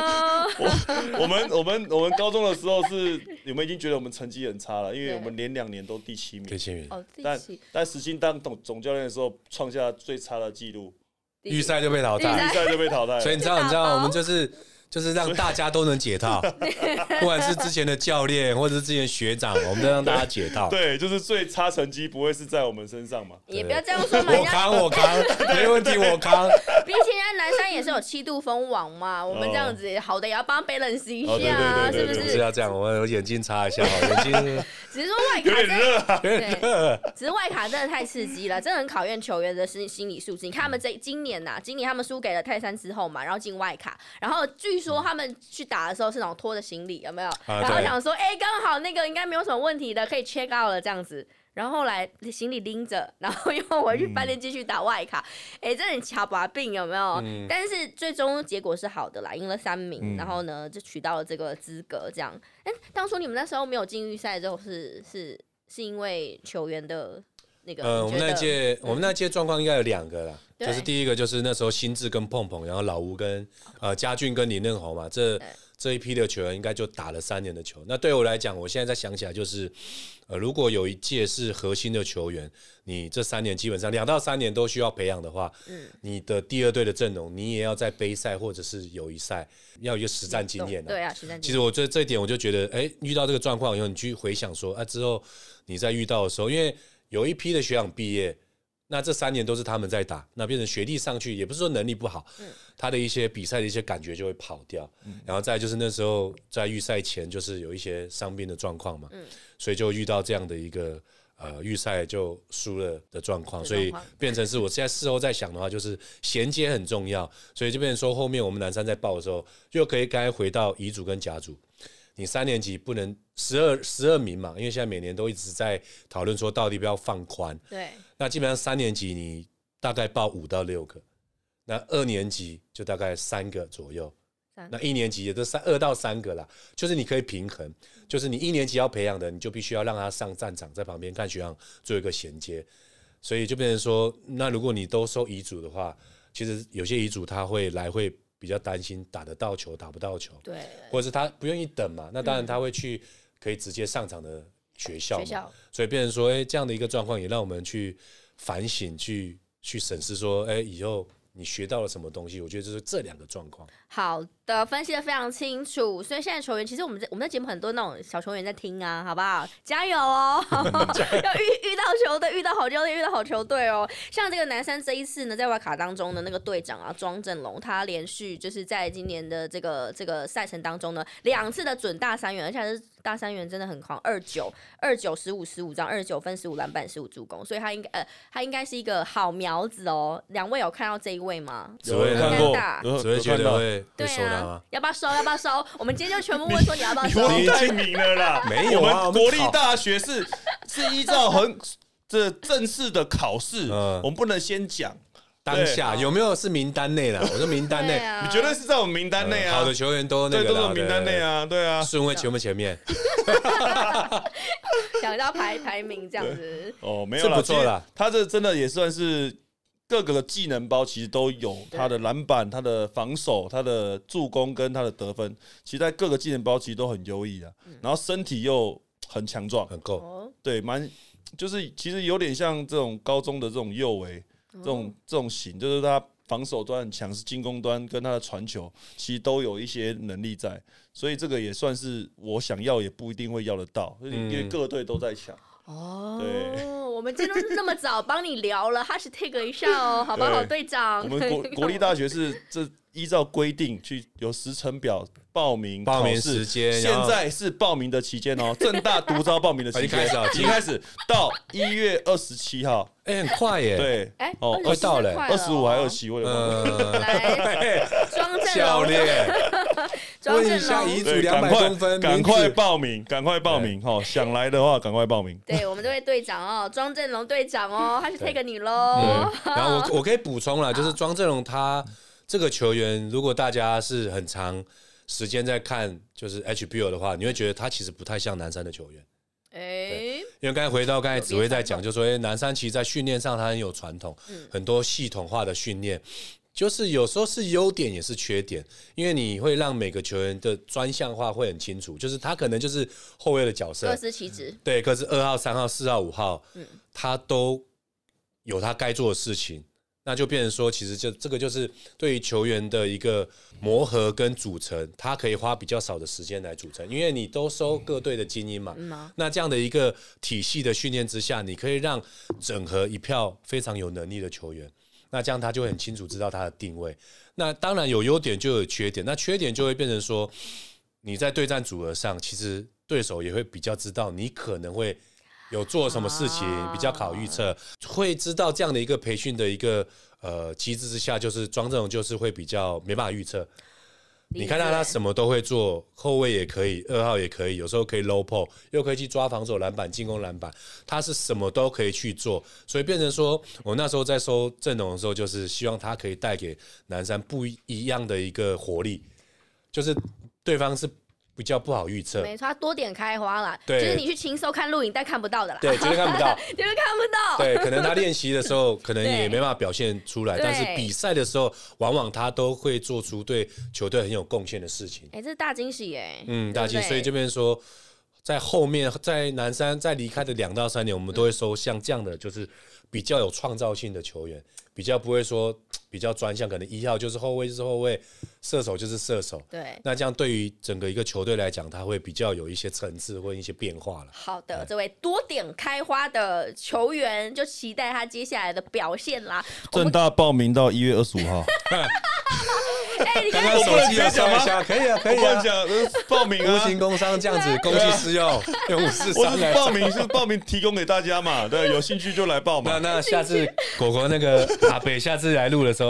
我我们我们我们高中的时候是，你们已经觉得我们成绩很差了，因为我们连两年都第七名。
第七名。
哦，
但但实心当总总教练的时候，创下最差的记录，
预赛就被淘汰，
预赛就被淘汰。
所以你知道，你知道，我们就是。就是让大家都能解套，不管是之前的教练或者是之前学长，我们都让大家解套。
对，就是最差成绩不会是在我们身上嘛？
也不要这样说嘛。
我扛，我扛，没问题，我扛。
毕竟人家南山也是有七度封王嘛，我们这样子好的也要帮别人洗一下，是不是？
是要这样，我们眼睛擦一下，眼睛。
只是说外卡
真的，
对，只是外卡真的太刺激了，真的很考验球员的心心理素质。你看他们这今年呐，今年他们输给了泰山之后嘛，然后进外卡，然后据说他们去打的时候是那种拖着行李，有没有？然后想说，哎，刚好那个应该没有什么问题的，可以 check out 了这样子。然后后来行李拎着，然后又回去饭店继续打外卡。哎，这很巧把病有没有？但是最终结果是好的啦，赢了三名，然后呢就取到了这个资格。这样，哎，当初你们那时候没有进预赛之后，是是是因为球员的那个？
呃，我们那届我们那届状况应该有两个啦，就是第一个就是那时候新智跟碰碰，然后老吴跟呃嘉俊跟李嫩宏嘛，这。这一批的球员应该就打了三年的球。那对我来讲，我现在再想起来，就是，呃，如果有一届是核心的球员，你这三年基本上两到三年都需要培养的话，嗯，你的第二队的阵容，你也要在杯赛或者是友谊赛要一个实战经验
对啊，实战。
其实我这这一点，我就觉得，哎，遇到这个状况以后，你去回想说，啊，之后你在遇到的时候，因为有一批的学长毕业。那这三年都是他们在打，那变成学弟上去，也不是说能力不好，他的一些比赛的一些感觉就会跑掉。然后再就是那时候在预赛前，就是有一些伤病的状况嘛，所以就遇到这样的一个呃预赛就输了的状况，所以变成是我现在事后在想的话，就是衔接很重要，所以就变成说后面我们南山在报的时候，就可以该回到乙组跟甲组。你三年级不能十二十二名嘛？因为现在每年都一直在讨论说到底不要放宽。
对。
那基本上三年级你大概报五到六个，那二年级就大概三个左右。那一年级也都三二到三个啦，就是你可以平衡，就是你一年级要培养的，你就必须要让他上战场，在旁边看学长做一个衔接。所以就变成说，那如果你都收遗嘱的话，其实有些遗嘱他会来会。比较担心打得到球打不到球，
对，
或者是他不愿意等嘛？那当然他会去可以直接上场的学校，学校，所以变成说，哎，这样的一个状况也让我们去反省，去去审视说，哎，以后。你学到了什么东西？我觉得就是这两个状况。
好的，分析的非常清楚。所以现在球员，其实我们在我们在节目很多那种小球员在听啊，好不好？加油哦！要遇遇到球队，遇到好教练，遇到好球队哦。像这个南山这一次呢，在外卡当中的那个队长啊，庄振龙，他连续就是在今年的这个这个赛程当中呢，两次的准大三元，而且是。大三元真的很狂，二九二九十五十五张，二十九分十五篮板十五助攻，所以他应该呃他应该是一个好苗子哦。两位有看到这一位吗？
有看过，只会觉得会对啊，
要不要收？要不要收？我们今天就全部问说你要不要收？
你太明了啦，
没有啊，
国立大学是是依照很这正式的考试，我们不能先讲。
当下有没有是名单内的？我说名单内，
你绝对是在我们名单内啊！
好的球员都那个，
都是名单内啊，对啊，
顺位全部前面，
想到排排名这样子
哦，没有
不错了。
他这真的也算是各个技能包，其实都有他的篮板、他的防守、他的助攻跟他的得分，其实在各个技能包其实都很优异的。然后身体又很强壮，
很够，
对，蛮就是其实有点像这种高中的这种右围。这种这种型，就是他防守端很强，是进攻端跟他的传球，其实都有一些能力在，所以这个也算是我想要，也不一定会要得到，因为各队都在抢。
哦，对，我们今天这么早帮你聊了，哈士 take 一下哦，好不好，队长？
我们国国立大学是这依照规定去有时程表报名
报名时间，
现在是报名的期间哦，正大独招报名的期 间，已经开始到一月二十七号，
哎，很快耶，
对，
哎，
哦，
快
到了，
二
十五还有七，我有
来，庄正
教练，
问
一下遗嘱两百公分，
赶快报名，赶快报名，哈，想来的话赶快报名。
对我们这位队长哦，庄正龙队长哦，他是 take 你喽。
然后我我可以补充了，就是庄正龙他。这个球员，如果大家是很长时间在看，就是 HBO 的话，你会觉得他其实不太像南山的球员。哎，因为刚才回到刚才紫薇在讲，就说哎，南山其实在训练上他很有传统，很多系统化的训练，就是有时候是优点也是缺点，因为你会让每个球员的专项化会很清楚，就是他可能就是后卫的角色，
各司其职。
对，可是二号、三号、四号、五号，嗯，他都有他该做的事情。那就变成说，其实就这个就是对于球员的一个磨合跟组成，他可以花比较少的时间来组成，因为你都收各队的精英嘛。那这样的一个体系的训练之下，你可以让整合一票非常有能力的球员，那这样他就很清楚知道他的定位。那当然有优点就有缺点，那缺点就会变成说，你在对战组合上，其实对手也会比较知道你可能会。有做什么事情比较考预测，会知道这样的一个培训的一个呃机制之下，就是庄这种就是会比较没办法预测。你看到他什么都会做，后卫也可以，二号也可以，有时候可以 low pull，又可以去抓防守篮板、进攻篮板，他是什么都可以去做，所以变成说我那时候在收阵容的时候，就是希望他可以带给南山不一样的一个活力，就是对方是。比较不好预测，
没错，多点开花啦。对，就是你去轻搜看录影带看不到的啦，
对，绝对看不到，
绝对看不到。
对，可能他练习的时候可能也没办法表现出来，但是比赛的时候，往往他都会做出对球队很有贡献的事情。
哎，这是大惊喜哎，
嗯，大惊喜。所以这边说，在后面在南山在离开的两到三年，我们都会收像这样的，就是比较有创造性的球员。比较不会说比较专项，可能一号就是后卫就是后卫，射手就是射手。
对，
那这样对于整个一个球队来讲，他会比较有一些层次或一些变化了。
好的，这位多点开花的球员，就期待他接下来的表现啦。
正大报名到一月二十五号。
哎，你
刚刚手机要
讲
一下，可以啊，可以
啊，报名
无形工商这样子，公器私用，用五四三来
报名是报名提供给大家嘛？对，有兴趣就来报嘛。
那那下次果果那个阿北下次来录的时候。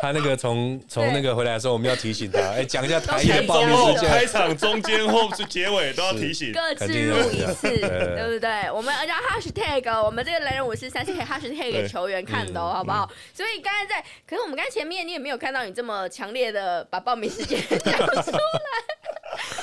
他那个从从那个回来的时候，我们要提醒他，哎，讲一下台的报名时间，
开场、中间、后是结尾都要提醒，
各自录一次，对不对？我们要 hashtag，我们这个雷人五四三是可以 hashtag 给球员看的，好不好？所以刚才在，可是我们刚才前面你也没有看到你这么强烈的把报名时间讲出来。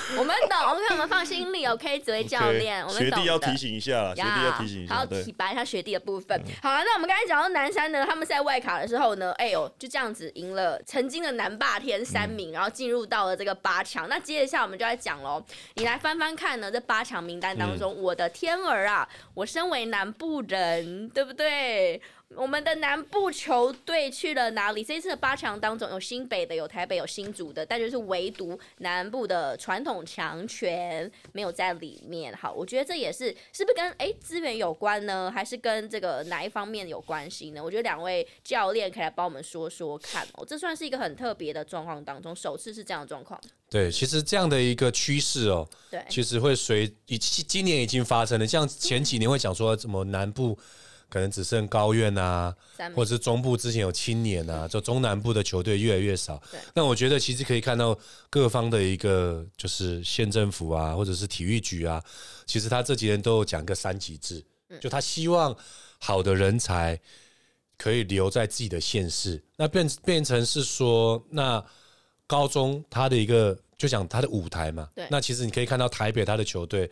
我们懂，OK，我们放心里，OK，紫薇教练，我们
学弟要提醒一下，学弟要提醒一下，
好，提拔一下学弟的部分。好了，那我们刚才讲到南山呢，他们在外卡的时候呢，哎呦，就这样子赢了曾经的南霸天三名，然后进入到了这个八强。那接着下我们就来讲喽，你来翻翻看呢，这八强名单当中，我的天儿啊，我身为南部人，对不对？我们的南部球队去了哪里？这一次的八强当中，有新北的，有台北，有新竹的，但就是唯独南部的传统强权没有在里面。好，我觉得这也是是不是跟哎资源有关呢？还是跟这个哪一方面有关系呢？我觉得两位教练可以来帮我们说说看哦。这算是一个很特别的状况当中，首次是这样的状况。
对，其实这样的一个趋势哦，
对，
其实会随已今年已经发生了。像前几年会讲说怎么南部。可能只剩高院啊，或者是中部之前有青年啊，就中南部的球队越来越少。那我觉得其实可以看到各方的一个就是县政府啊，或者是体育局啊，其实他这几年都有讲个三级制，就他希望好的人才可以留在自己的县市。那变变成是说，那高中他的一个就讲他的舞台嘛。那其实你可以看到台北他的球队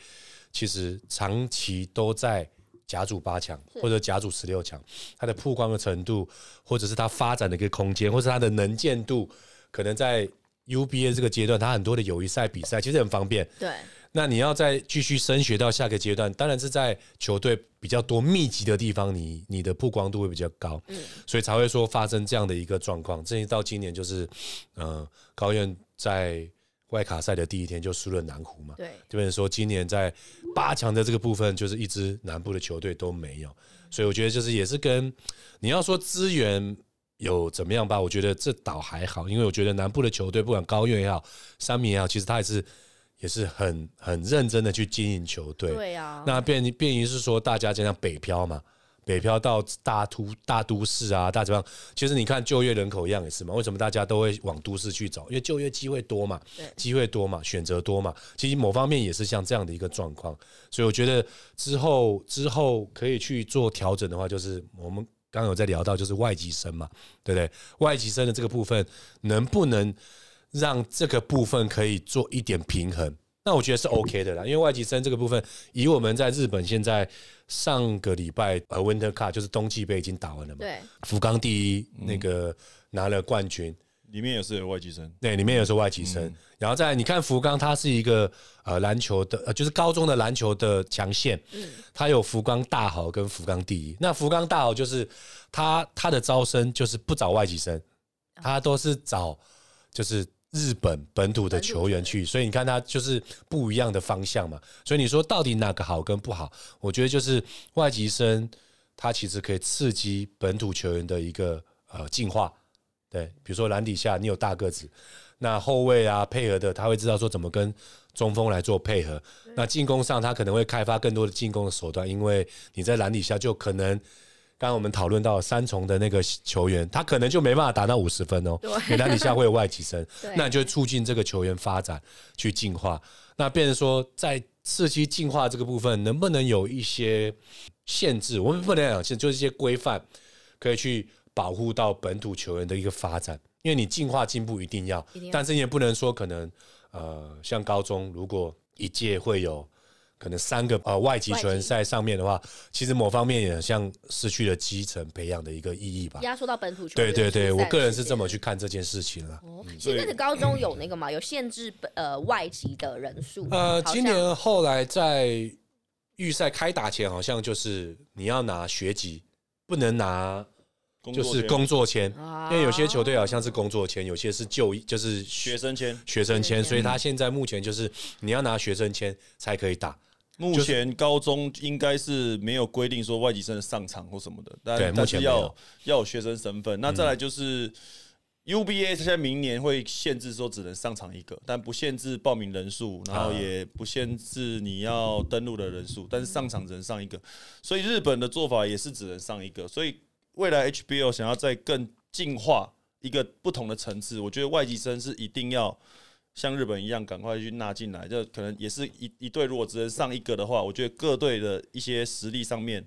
其实长期都在。甲组八强或者甲组十六强，它的曝光的程度，或者是它发展的一个空间，或是它的能见度，可能在 UBA 这个阶段，它很多的友谊赛比赛其实很方便。
对。
那你要再继续升学到下个阶段，当然是在球队比较多密集的地方，你你的曝光度会比较高。嗯。所以才会说发生这样的一个状况。甚至到今年就是，呃，高院在。外卡赛的第一天就输了南湖嘛，
对，
这边说今年在八强的这个部分，就是一支南部的球队都没有，所以我觉得就是也是跟你要说资源有怎么样吧？我觉得这倒还好，因为我觉得南部的球队，不管高院也好，三米也好，其实他也是也是很很认真的去经营球队。
对啊，
那便便于是说，大家这样北漂嘛。北漂到大都大都市啊，大怎么样？其实你看就业人口一样也是嘛。为什么大家都会往都市去找？因为就业机会多嘛，机会多嘛，选择多嘛。其实某方面也是像这样的一个状况。所以我觉得之后之后可以去做调整的话，就是我们刚刚有在聊到，就是外籍生嘛，对不对？外籍生的这个部分能不能让这个部分可以做一点平衡？那我觉得是 OK 的啦，因为外籍生这个部分，以我们在日本现在上个礼拜呃 Winter Cup 就是冬季杯已经打完了嘛，
对，
福冈第一那个拿了冠军，
里面也是有外籍生，
对，里面也是外籍生，然后在你看福冈，它是一个呃篮球的呃就是高中的篮球的强县，嗯，它有福冈大好跟福冈第一，那福冈大好就是它它的招生就是不找外籍生，它都是找就是。日本本土的球员去，所以你看他就是不一样的方向嘛。所以你说到底哪个好跟不好？我觉得就是外籍生，他其实可以刺激本土球员的一个呃进化。对，比如说篮底下你有大个子，那后卫啊配合的他会知道说怎么跟中锋来做配合。那进攻上他可能会开发更多的进攻的手段，因为你在篮底下就可能。刚刚我们讨论到三重的那个球员，他可能就没办法达到五十分哦，因为他底下会有外籍生，那就促进这个球员发展去进化。那变成说，在刺激进化这个部分，能不能有一些限制？我们不能讲限，就是一些规范，可以去保护到本土球员的一个发展。因为你进化进步一定要，但是你也不能说可能呃，像高中如果一届会有。可能三个呃外籍球员在上面的话，其实某方面也像失去了基层培养的一个意义吧。
压缩到本土球
员。对对对，我个人是这么去看这件事情了。
哦，现在的高中有那个嘛？有限制呃外籍的人数。
呃，今年后来在预赛开打前，好像就是你要拿学籍，不能拿就是工作签，因为有些球队好像是工作签，有些是就就是
学生签，
学生签，所以他现在目前就是你要拿学生签才可以打。
目前高中应该是没有规定说外籍生上场或什么的，但但是要要有学生身份。那再来就是 UBA，现在明年会限制说只能上场一个，但不限制报名人数，然后也不限制你要登录的人数，但是上场只能上一个。所以日本的做法也是只能上一个。所以未来 HBO 想要再更进化一个不同的层次，我觉得外籍生是一定要。像日本一样，赶快去纳进来，就可能也是一一队。如果只能上一个的话，我觉得各队的一些实力上面，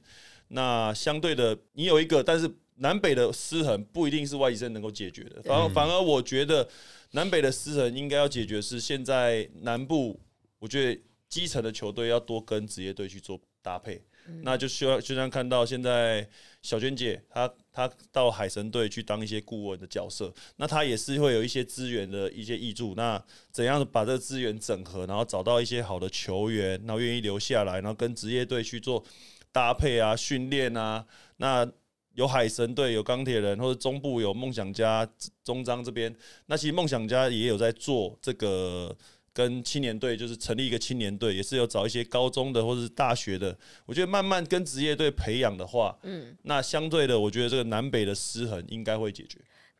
那相对的，你有一个，但是南北的失衡不一定是外籍生能够解决的。反而反而，我觉得南北的失衡应该要解决是现在南部，我觉得基层的球队要多跟职业队去做搭配。那就需要就像看到现在小娟姐，她她到海神队去当一些顾问的角色，那她也是会有一些资源的一些益助。那怎样把这个资源整合，然后找到一些好的球员，然后愿意留下来，然后跟职业队去做搭配啊、训练啊。那有海神队，有钢铁人，或者中部有梦想家、中章这边，那其实梦想家也有在做这个。跟青年队就是成立一个青年队，也是有找一些高中的或者是大学的。我觉得慢慢跟职业队培养的话，嗯，那相对的，我觉得这个南北的失衡应该会解决。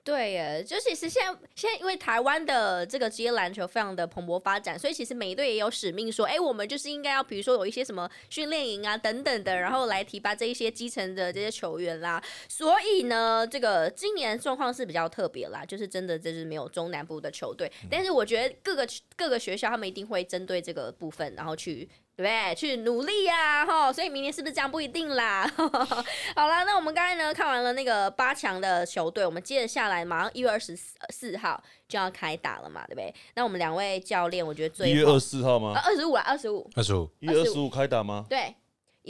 对耶，就其实现在现在因为台湾的这个职业篮球非常的蓬勃发展，所以其实每一队也有使命说，哎，我们就是应该要比如说有一些什么训练营啊等等的，然后来提拔这一些基层的这些球员啦。所以呢，这个今年状况是比较特别啦，就是真的就是没有中南部的球队，但是我觉得各个各个学校他们一定会针对这个部分，然后去。对不对？去努力呀，哈！所以明年是不是这样不一定啦。好啦，那我们刚才呢看完了那个八强的球队，我们接着下来，马上一月二十四号就要开打了嘛，对不对？那我们两位教练，我觉得最
一月二十四号吗？
二十五啊，二十五，
二十五，
一月二十五开打吗？
对。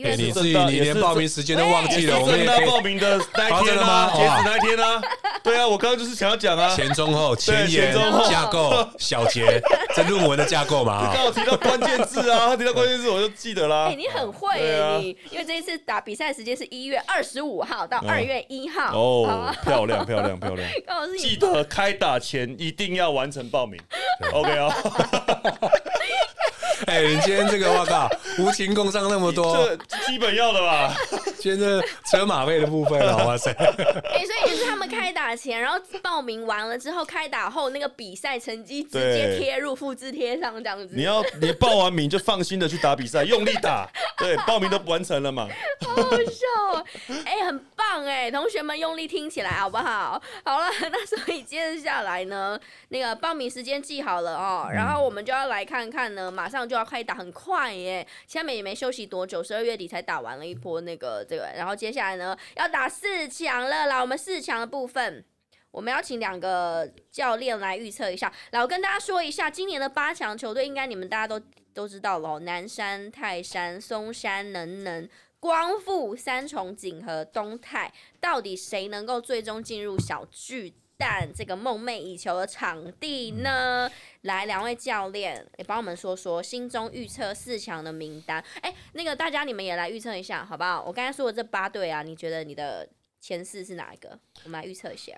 哎，你自己你连报名时间都忘记了，我们
正报名的 那一天吗？截止那一天啊？对啊，我刚刚就是想要讲啊，
前中后前言架构 小节，这论文的架构嘛。
刚好提到关键字啊，他提到关键字我就记得啦。
哎，你很会哎，你因为这一次打比赛时间是一月二十五号到二月一号
哦，漂亮漂亮漂亮，记得开打前一定要完成报名，OK 哦。
哎，你今天这个我靠，无情工伤那么多，
这基本要的吧？
今天这车马费的部分了，哇塞！
哎，所以就是他们开打前，然后报名完了之后，开打后那个比赛成绩直接贴入复制贴上这样子。
你要你报完名就放心的去打比赛，用力打。对，报名都完成了嘛？
好好笑哦！哎，很棒哎，同学们用力听起来好不好？好了，那所以接着下来呢，那个报名时间记好了哦，然后我们就要来看看呢，马上就要开打，很快耶！下面也没休息多久，十二月底才打完了一波那个这个，然后接下来呢要打四强了啦。我们四强的部分，我们要请两个教练来预测一下。来，我跟大家说一下，今年的八强球队应该你们大家都都知道了，南山、泰山、松山、能能。光复、三重锦和东泰，到底谁能够最终进入小巨但这个梦寐以求的场地呢？来，两位教练也帮我们说说心中预测四强的名单。哎，那个大家你们也来预测一下好不好？我刚才说的这八队啊，你觉得你的前四是哪一个？我们来预测一下。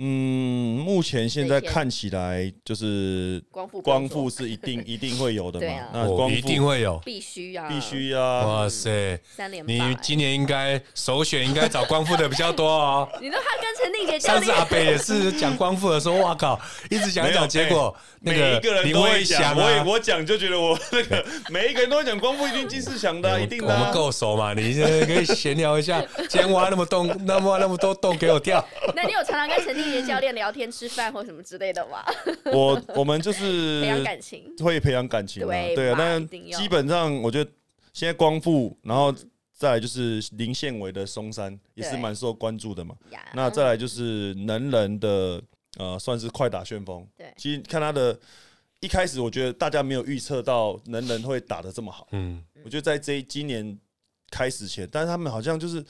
嗯，目前现在看起来就是
光复，
光复是一定 一定会有的嘛？那光复
一定会有，
必须啊，
必须啊！
哇塞，
三连
你今年应该首选应该找光复的比较多哦。
你说他跟陈丽姐
上次阿北也是讲光复的时候，哇靠，一直讲讲，结果
每一个人都会讲，我也我讲就觉得我那个 每一个人都会讲光复一定金世强的，一定的。
我们够熟嘛？你现在可以闲聊一下，今天挖那么洞，那么那么多洞给我跳。
那你有常常跟陈丽？教练聊天、吃饭或什么之类的吗？
我我们就是
培养感情，
会培养感情，对啊。但基本上，我觉得现在光复，然后再来就是林宪伟的松山也是蛮受关注的嘛。那再来就是能人的呃，算是快打旋风。
对，
其实看他的一开始，我觉得大家没有预测到能人会打的这么好。嗯，我觉得在这今年开始前，但是他们好像就是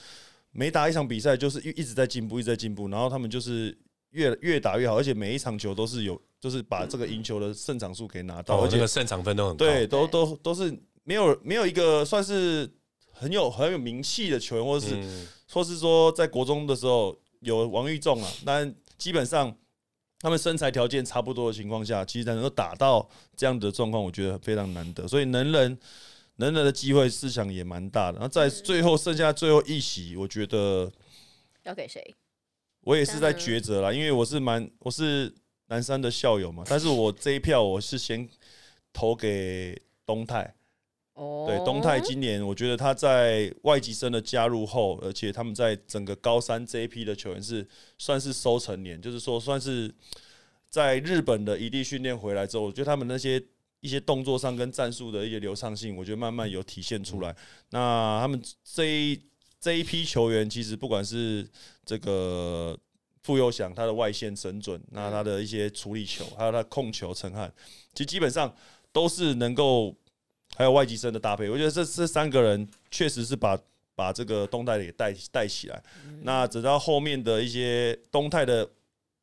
每打一场比赛，就是一一直在进步，一直在进步，然后他们就是。越越打越好，而且每一场球都是有，就是把这个赢球的胜场数给拿到，而且
胜场分都很高。
对，都都都是没有没有一个算是很有很有名气的球员，或者是或是说在国中的时候有王玉仲啊，但基本上他们身材条件差不多的情况下，其实能够打到这样的状况，我觉得非常难得。所以能人能人的机会思想也蛮大的。然后在最后剩下最后一席，我觉得
要给谁？
我也是在抉择啦，因为我是蛮我是南山的校友嘛，但是我这一票我是先投给东泰。哦，对，东泰今年我觉得他在外籍生的加入后，而且他们在整个高三这一批的球员是算是收成年，就是说算是在日本的异地训练回来之后，我觉得他们那些一些动作上跟战术的一些流畅性，我觉得慢慢有体现出来。那他们这一。这一批球员其实不管是这个傅佑祥，他的外线神准，那他的一些处理球，还有他控球陈汉，其实基本上都是能够，还有外籍生的搭配，我觉得这这三个人确实是把把这个东泰给带带起来。那直到后面的一些东泰的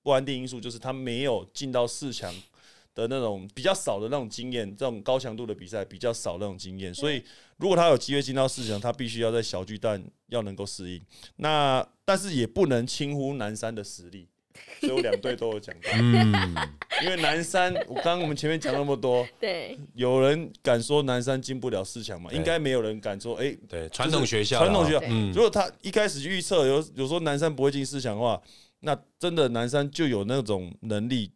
不安定因素，就是他没有进到四强。的那种比较少的那种经验，这种高强度的比赛比较少那种经验，所以如果他有机会进到四强，他必须要在小巨蛋要能够适应。那但是也不能轻忽南山的实力，所以我两队都有讲到。嗯，因为南山，我刚刚我们前面讲那么多，
对，
有人敢说南山进不了四强吗？应该没有人敢说。哎，
对，传统学校，
传统学校，如果他一开始预测有有说南山不会进四强的话，那真的南山就有那种能力。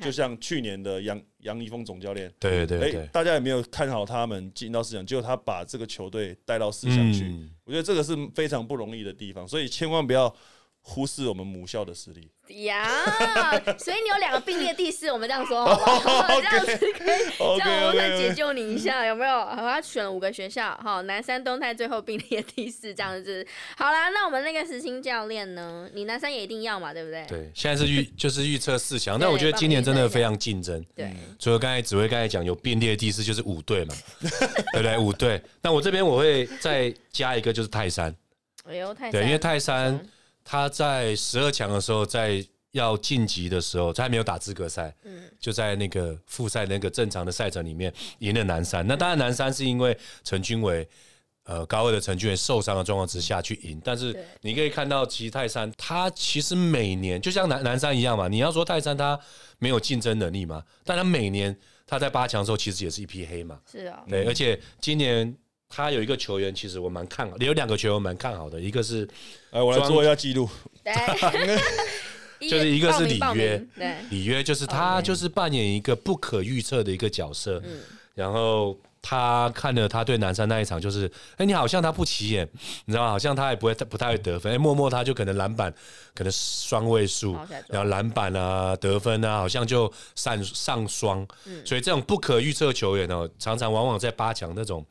就像去年的杨杨一峰总教练，
对对对，
大家有没有看好他们进到四强？结果他把这个球队带到四强去，我觉得这个是非常不容易的地方，所以千万不要忽视我们母校的实力。
呀，所以你有两个并列第四，我们这样说，这样子可以，这样我再解救你一下，有没有？好他选了五个学校，好，南山东泰最后并列第四，这样子。好啦，那我们那个实心教练呢？你南山也一定要嘛，对不对？
对，现在是预 就是预测四强，但我觉得今年真的非常竞争。
对，
除了刚才紫薇刚才讲有并列第四，就是五队嘛，对不对？五队。那我这边我会再加一个，就是泰山。
哎呦，泰山，
对，因为泰山。他在十二强的时候，在要晋级的时候，他还没有打资格赛，嗯，就在那个复赛那个正常的赛程里面赢了南山。那当然，南山是因为陈军伟，呃，高位的陈军伟受伤的状况之下去赢。但是你可以看到，其实泰山他其实每年就像南南山一样嘛。你要说泰山他没有竞争能力嘛，但他每年他在八强的时候其实也是一匹黑马。
是啊，
对，而且今年他有一个球员，其实我蛮看好，有两个球员蛮看好的，一个是，
哎，我来做一下记录。
就是一个是里约，里约就是他就是扮演一个不可预测的一个角色，嗯然后他看了他对南山那一场，就是哎，你好像他不起眼，你知道吗？好像他也不会不太会得分，哎，默默他就可能篮板可能双位数，然后篮板啊得分啊，好像就上上双，所以这种不可预测球员哦，常常往往在八强那种。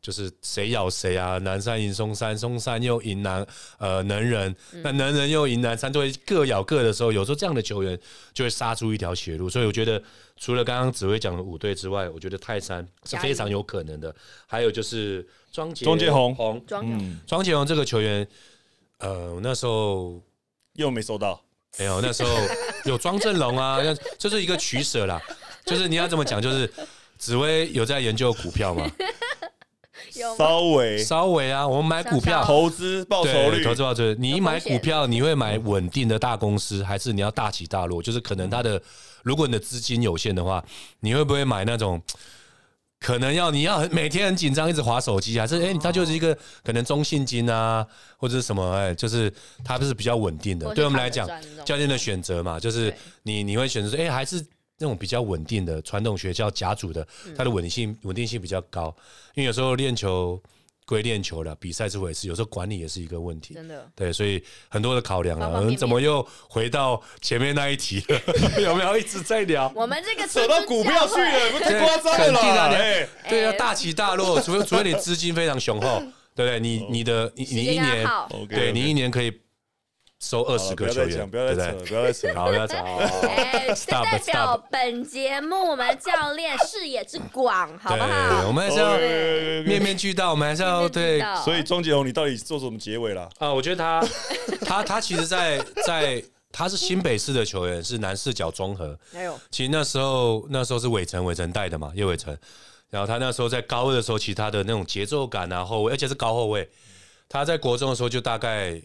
就是谁咬谁啊？南山赢松山，松山又赢南呃能人，那能人又赢南山，就会各咬各的时候，有时候这样的球员就会杀出一条血路。所以我觉得，除了刚刚紫薇讲的五队之外，我觉得泰山是非常有可能的。还有就是庄杰
庄杰宏
宏庄庄杰宏这个球员，呃，那时候
又没收到，
没有，那时候有庄振龙啊，这是一个取舍啦。就是你要怎么讲？就是紫薇有在研究股票吗？
稍微
稍微啊，我们买股票
投资报酬率，
投资报酬率。你买股票，你会买稳定的大公司，还是你要大起大落？就是可能它的，如果你的资金有限的话，你会不会买那种可能要你要每天很紧张，一直划手机，还是哎，它就是一个可能中信金啊，或者是什么哎，就是它不是比较稳定的。对我们来讲，教练的选择嘛，就是你你会选择说，哎，还是。那种比较稳定的传统学校甲组的，它的稳定性稳定性比较高。因为有时候练球归练球了，比赛是回事，有时候管理也是一个问题。
真的，
对，所以很多的考量啊。我们怎么又回到前面那一题了？有没有一直在聊？
我们这个
扯到股票去了，太夸张了。
对，啊大起大落，除非除非你资金非常雄厚，对不对？你你的你你一年，对你一年可以。收二十个球员，
不要再扯，不要再扯，
好，不要扯。
哎，代表本节目我们教练视野之广，好不好？
我们还是要面面俱到，我们还是要对。
所以庄杰宏，你到底做什么结尾了？
啊，我觉得他他他其实，在在他是新北市的球员，是南四角综合。没有，其实那时候那时候是伟成伟成带的嘛，叶伟成。然后他那时候在高二的时候，其他的那种节奏感啊，后卫，而且是高后卫。他在国中的时候就大概。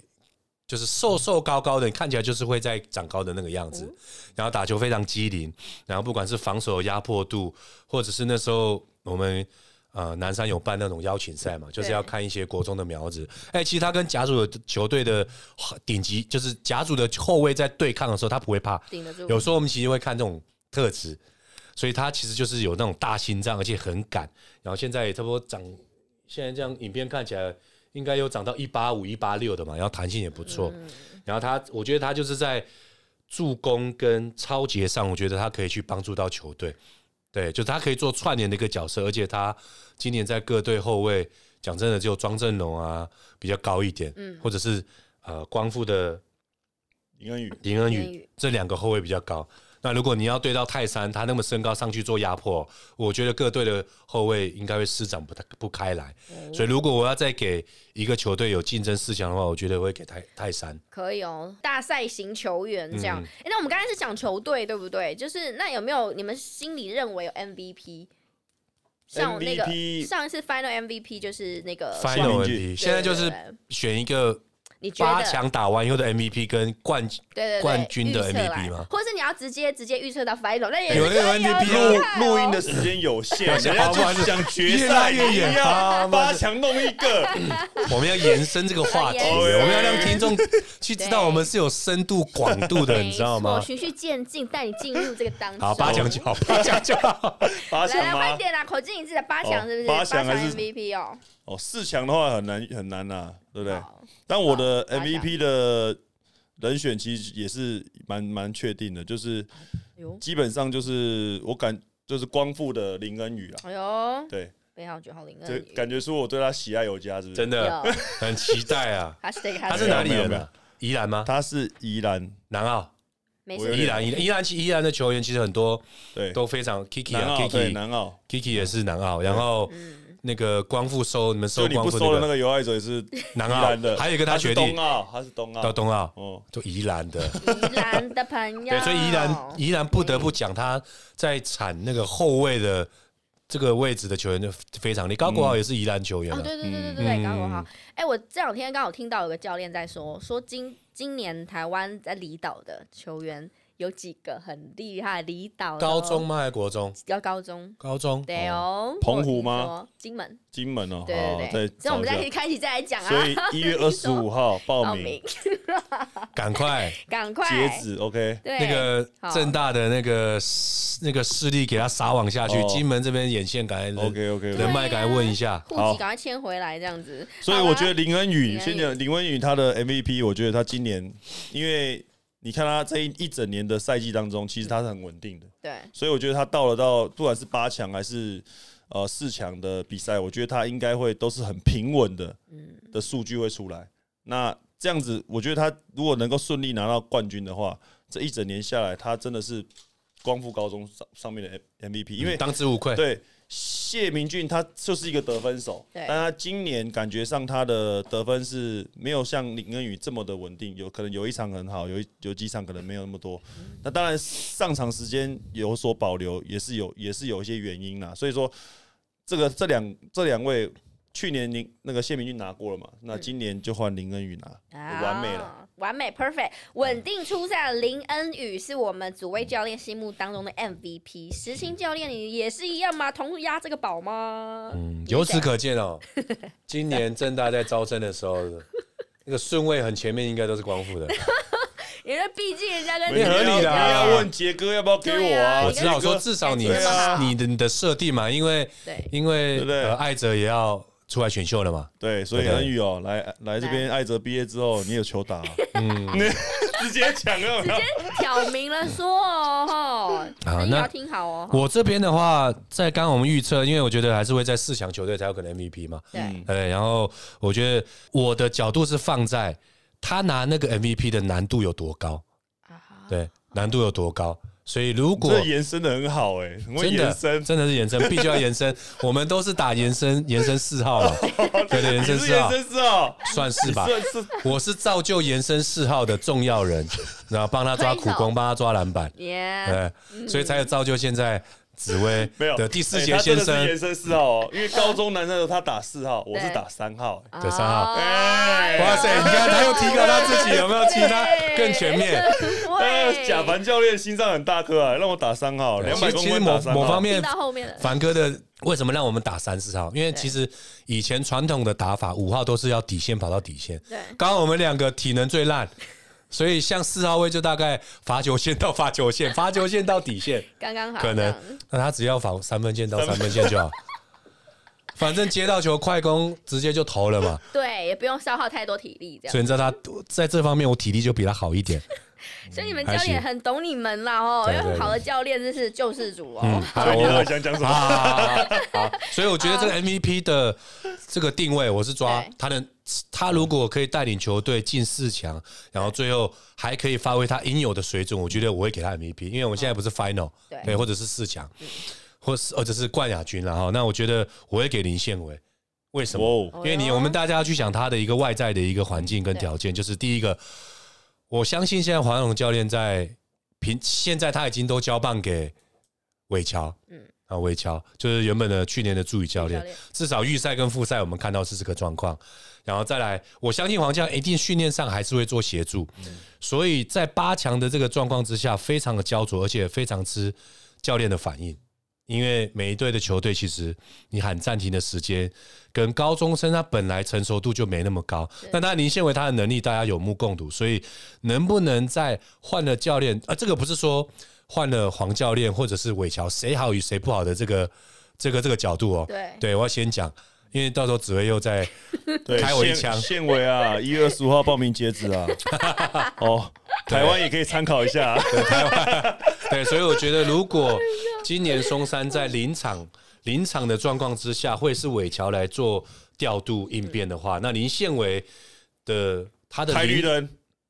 就是瘦瘦高高的，看起来就是会在长高的那个样子，然后打球非常机灵，然后不管是防守压迫度，或者是那时候我们呃南山有办那种邀请赛嘛，就是要看一些国中的苗子。哎，其实他跟甲组的球队的顶级，就是甲组的后卫在对抗的时候，他不会怕。有时候我们其实会看这种特质，所以他其实就是有那种大心脏，而且很敢。然后现在也差不多长，现在这样影片看起来。应该有涨到一八五、一八六的嘛，然后弹性也不错。然后他，我觉得他就是在助攻跟超节上，我觉得他可以去帮助到球队。对，就他可以做串联的一个角色，而且他今年在各队后卫，讲真的，就庄振龙啊比较高一点，嗯，或者是呃光复的
林恩宇、
林恩宇这两个后卫比较高。那如果你要对到泰山，他那么身高上去做压迫，我觉得各队的后卫应该会施展不太不开来。所以如果我要再给一个球队有竞争思想的话，我觉得会给泰泰山。
可以哦，大赛型球员这样。哎，那我们刚才是讲球队对不对？就是那有没有你们心里认为有 MVP？像那个上一次 Final MVP 就是那个
Final MVP，现在就是选一个。八强打完以后的 MVP 跟冠对冠军的 MVP 吗？
或者是你要直接直接预测到 Final，那也
有那个 MVP
录录音的时间有限，人家就是讲决赛越远啊，八强弄一个，
我们要延伸这个话题，我们要让听众去知道我们是有深度广度的，你知道吗？
循序渐进，带你进入这个当中。
好，八强就好，八强就好，
八强吗？
快点啦，口径一致的八强是不是？八
强
还是 MVP 哦？
哦，四强的话很难很难呐，对不对？但我的 MVP 的人选其实也是蛮蛮确定的，就是基本上就是我感就是光复的林恩宇啊。哎呦，对，
九号林恩宇，
感觉说我对他喜爱有加，是不是？
真的 很期待啊！他是哪里人的？宜兰吗？
他是宜兰
南澳，宜兰宜宜兰其宜兰的球员其实很多，
对，
都非常 Kiki 啊，Kiki
南澳
，Kiki 也是南澳，然后。那个光复收你们收光复
的那个有爱者也是
南澳的，还有一个他学弟。
东澳，他是东澳。
到东澳。哦，就宜兰的。
宜兰的朋友，
对，所以宜兰宜兰不得不讲他在产那个后卫的这个位置的球员就非常厉害。高国豪也是宜兰球员，
哦，对对对对对，高国豪。哎，我这两天刚好听到有个教练在说，说今今年台湾在离岛的球员有几个很厉害，离岛
高中吗？还是国中？
要高中，
高中
对哦。
澎湖吗？
金门，
金门哦。
对对对。所以我们再开始再来讲啊。
所以一月二十五号 报名，
赶快，
赶快
截止。OK。
那个正大的那个那个势力给他撒网下去，金门这边眼线赶快
OK OK，
人脉赶快问一下，
户籍赶快迁回来这样子。
所以我觉得林恩宇，先讲林恩宇他的 MVP，我觉得他今年因为。你看他这一一整年的赛季当中，其实他是很稳定的。
对，
所以我觉得他到了到不管是八强还是呃四强的比赛，我觉得他应该会都是很平稳的，嗯，的数据会出来。那这样子，我觉得他如果能够顺利拿到冠军的话，这一整年下来，他真的是光复高中上上面的 MVP，因为
当之无愧。
对。谢明俊他就是一个得分手，但他今年感觉上他的得分是没有像林恩宇这么的稳定，有可能有一场很好，有有几场可能没有那么多。那当然上场时间有所保留，也是有也是有一些原因啦。所以说，这个这两这两位。去年林那个谢明俊拿过了嘛？那今年就换林恩宇拿，完美了，
完美，perfect，稳定出赛的林恩宇是我们主位教练心目当中的 MVP。石青教练，你也是一样吗？同压这个宝吗？
嗯，由此可见哦，今年正大在招生的时候，那个顺位很前面，应该都是光复的。
因为毕竟人家跟
你合理的，
要问杰哥要不要给我啊？
我只好说至少你你的你的设定嘛，因为因为呃艾哲也要。出来选秀了嘛？
对，所以恩宇哦，来来这边，艾泽毕业之后，你有球打，嗯，直接抢了，
直接挑明了说哦，好，那要听好哦。
我这边的话，在刚我们预测，因为我觉得还是会在四强球队才有可能 MVP 嘛，
对，
对。然后我觉得我的角度是放在他拿那个 MVP 的难度有多高对，难度有多高。所以如果
这延伸的很好哎，
真的真的是延伸，必须要延伸。我们都是打延伸延伸四号了，对对，延伸四
号，
算是吧。我是造就延伸四号的重要人，然后帮他抓苦工，帮他抓篮板，对，所以才有造就现在。紫薇
没有
的第四节先生，
延伸四号哦，因为高中男生的他打四号，我是打三号，
对三号。哇塞，你看他又提高他自己，有没有？其他更全面？
贾凡教练心脏很大颗啊，让我打三号，两百公分
某某方面，凡哥的为什么让我们打三四号？因为其实以前传统的打法五号都是要底线跑到底线，
对，
刚刚我们两个体能最烂。所以像四号位就大概罚球线到罚球线，罚球线到底线，
刚刚好。
可能那他只要防三分线到三分线就好，反正接到球快攻直接就投了嘛。
对，也不用消耗太多体力，这样。
所以你知道他在这方面我体力就比他好一点。
所以你们教练很懂你们啦哦，因为好的教练真是救世主哦。
所以你想讲什么？
好，所以我觉得这个 MVP 的这个定位，我是抓他的。他如果可以带领球队进四强，然后最后还可以发挥他应有的水准，我觉得我会给他 MVP。因为我们现在不是 Final，对，或者是四强，或是或者是冠亚军了哈。那我觉得我会给林宪伟。为什么？因为你我们大家要去想他的一个外在的一个环境跟条件，就是第一个。我相信现在黄龙教练在平，现在他已经都交棒给韦乔，嗯，啊，韦乔就是原本的去年的助理教练，至少预赛跟复赛我们看到是这个状况，然后再来，我相信黄教一定训练上还是会做协助，所以在八强的这个状况之下，非常的焦灼，而且非常吃教练的反应。因为每一队的球队，其实你喊暂停的时间，跟高中生他本来成熟度就没那么高。那当然，林宪伟他的能力大家有目共睹，所以能不能在换了教练啊？这个不是说换了黄教练或者是韦乔谁好与谁不好的这个这个这个角度哦。
对，
对我要先讲，因为到时候紫薇又在开我一枪。
宪伟啊，一月十五号报名截止啊。哦，台湾也可以参考一下。台
湾。对，所以我觉得，如果今年松山在临场临场的状况之下，会是伟桥来做调度应变的话，那林宪伟的他的
开绿灯，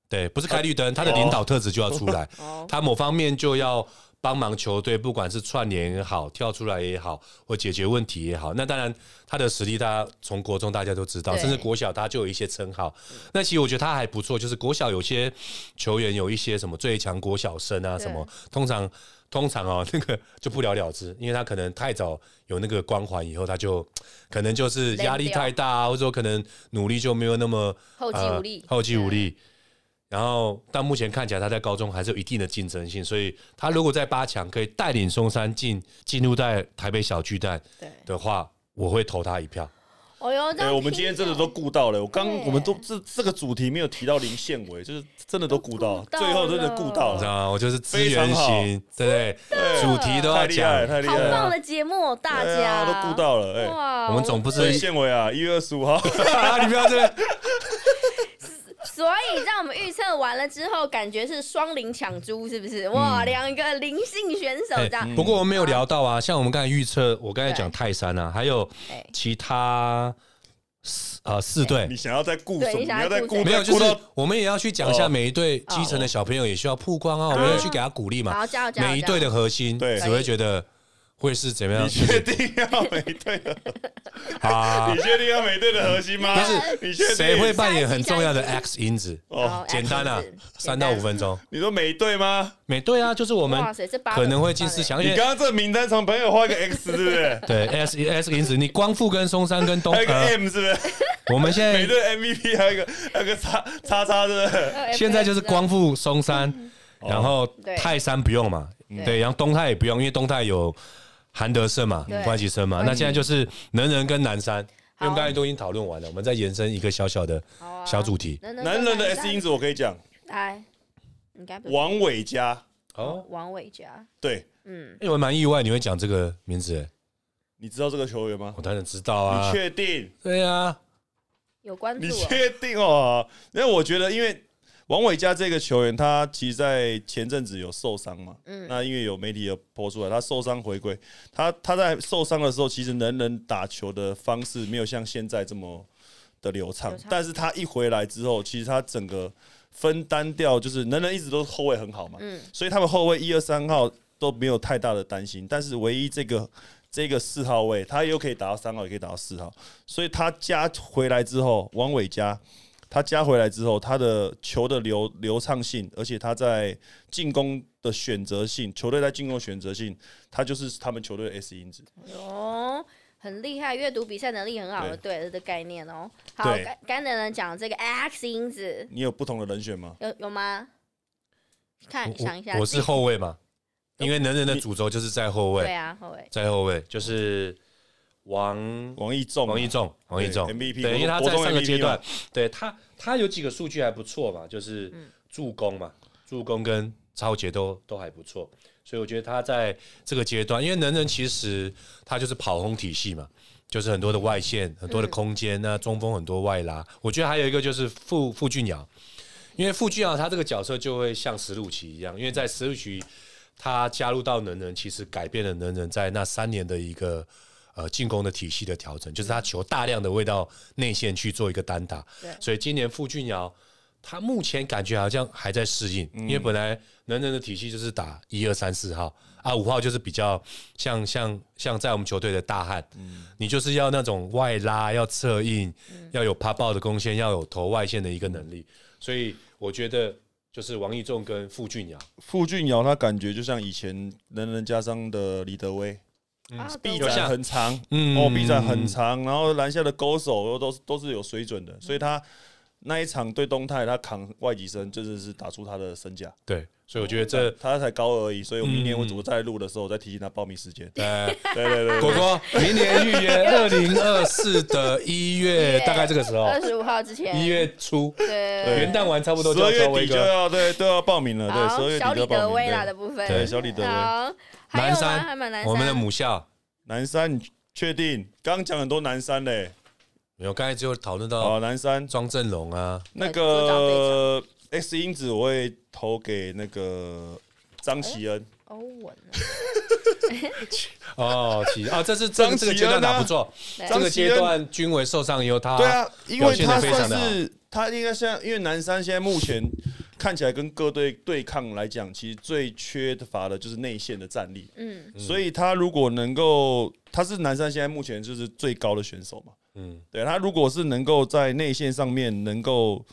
对，不是开绿灯，他的领导特质就要出来，他某方面就要。帮忙球队，不管是串联也好，跳出来也好，或解决问题也好，那当然他的实力，大家从国中大家都知道，甚至国小他就有一些称号。那其实我觉得他还不错，就是国小有些球员有一些什么最强国小生啊，什么通常通常哦那个就不了了之，因为他可能太早有那个光环，以后他就 可能就是压力太大，或者说可能努力就没有那么
后继无力，
后继无力。然后但目前看起来他在高中还是有一定的竞争性，所以他如果在八强可以带领松山进进入在台北小巨蛋的话，我会投他一票。
哦哟，
对，我们今天真的都顾到了。我刚我们都这这个主题没有提到林宪伟，就是真的都顾到，最后真的顾到，
知道吗？我就是资源型，对不对？主题都要讲，
太厉害，
好棒的节目，大家
都顾到了。
哎，我们总不是
宪伟啊，一月二十五号，
你不要这。
所以让我们预测完了之后，感觉是双零抢珠，是不是？哇，两个灵性选手这样。
不过我们没有聊到啊，像我们刚才预测，我刚才讲泰山啊，还有其他四呃四队。
你想要再顾什么？你要再顾？
没有，就是我们也要去讲一下每一队基层的小朋友也需要曝光啊，我们要去给他鼓励嘛。每一队的核心，对，只会觉得。会是怎么样？
你确定要美队的？啊，你确定要美队的核心吗？
不是，谁会扮演很重要的 X 因子？哦，简单啊，三到五分钟。
你说美队吗？
美队啊，就是我们可能会进四强。
你刚刚这名单从朋友画个 X，是不是？
对，S S 因子。你光复跟松山跟东
还有个 M，是不是？
我们现在
美队 MVP 还有一个还有个叉叉叉，是不是？
现在就是光复松山，然后泰山不用嘛？对，然后东泰也不用，因为东泰有。韩德胜嘛，关系生嘛，那现在就是能人跟南山，因为刚才都已经讨论完了，我们再延伸一个小小的小主题。
男人的 S 因子我可以讲，
来，应该
王伟佳
哦，王伟佳，
对，
嗯，因为我蛮意外你会讲这个名字，
你知道这个球员吗？
我当然知道啊，
你确定？
对呀，
有关注，
你确定哦？因为我觉得，因为。王伟佳这个球员，他其实，在前阵子有受伤嘛？嗯，那因为有媒体有播出来，他受伤回归，他他在受伤的时候，其实人人打球的方式没有像现在这么的流畅。但是他一回来之后，其实他整个分担掉，就是人人一直都后卫很好嘛，嗯，所以他们后卫一二三号都没有太大的担心。但是唯一这个这个四号位，他又可以打到三号，也可以打到四号，所以他加回来之后，王伟佳。他加回来之后，他的球的流流畅性，而且他在进攻的选择性，球队在进攻选择性，他就是他们球队的 S 因子。
哦，很厉害，阅读比赛能力很好的队的概念哦。好，刚才人讲这个 X 因子，
你有不同的人选吗？
有有吗？看想一下，
我是后卫嘛，因为能人的主轴就是在后卫。
对啊，后卫
在后卫就是。王
王一仲，
王一仲，王一仲
，MVP，
对，因为他在上个阶段，对他，他有几个数据还不错嘛，就是助攻嘛，助攻跟超节都都还不错，所以我觉得他在这个阶段，因为能人其实他就是跑轰体系嘛，就是很多的外线，很多的空间，那中锋很多外拉，我觉得还有一个就是傅傅俊尧，因为傅俊尧他这个角色就会像石路奇一样，因为在石路奇他加入到能人，其实改变了能人在那三年的一个。呃，进攻的体系的调整，就是他球大量的位到内线去做一个单打。所以今年傅俊尧他目前感觉好像还在适应，因为本来能人的体系就是打一二三四号啊，五号就是比较像像像在我们球队的大汉，你就是要那种外拉，要策应，要有爬爆的贡献，要有投外线的一个能力。所以我觉得就是王义仲跟傅俊尧，
傅俊尧他感觉就像以前能人加上的李德威。臂展很长，哦，臂展很长，然后篮下的勾手又都是都是有水准的，所以他那一场对东泰，他扛外籍生，真的是打出他的身价。
对，所以我觉得这
他才高而已，所以我明年我我再录的时候，我再提醒他报名时间。对。对对对，
果果，明年预约二零二四的一月，大概这个时候，
二十五号之前，
一月初，
对，
元旦完差不多，
十二月底就要对都要报名了，对，十二月底就报名
了的部分，
对，小李德威。
南山，我们的母校。
南山，你确定？刚刚讲很多南山嘞，
没有，刚才只有讨论到哦，
南山。
庄振龙啊，
那个 X 因子我会投给那个张启恩。欧文，
哦，启哦，这是张这个阶段打不错，这个阶段均为受伤以后，他
对啊，因为他算是他应该像，因为南山现在目前。看起来跟各队对抗来讲，其实最缺乏的就是内线的战力。嗯，所以他如果能够，他是南山现在目前就是最高的选手嘛。嗯，对他如果是能够在内线上面能够，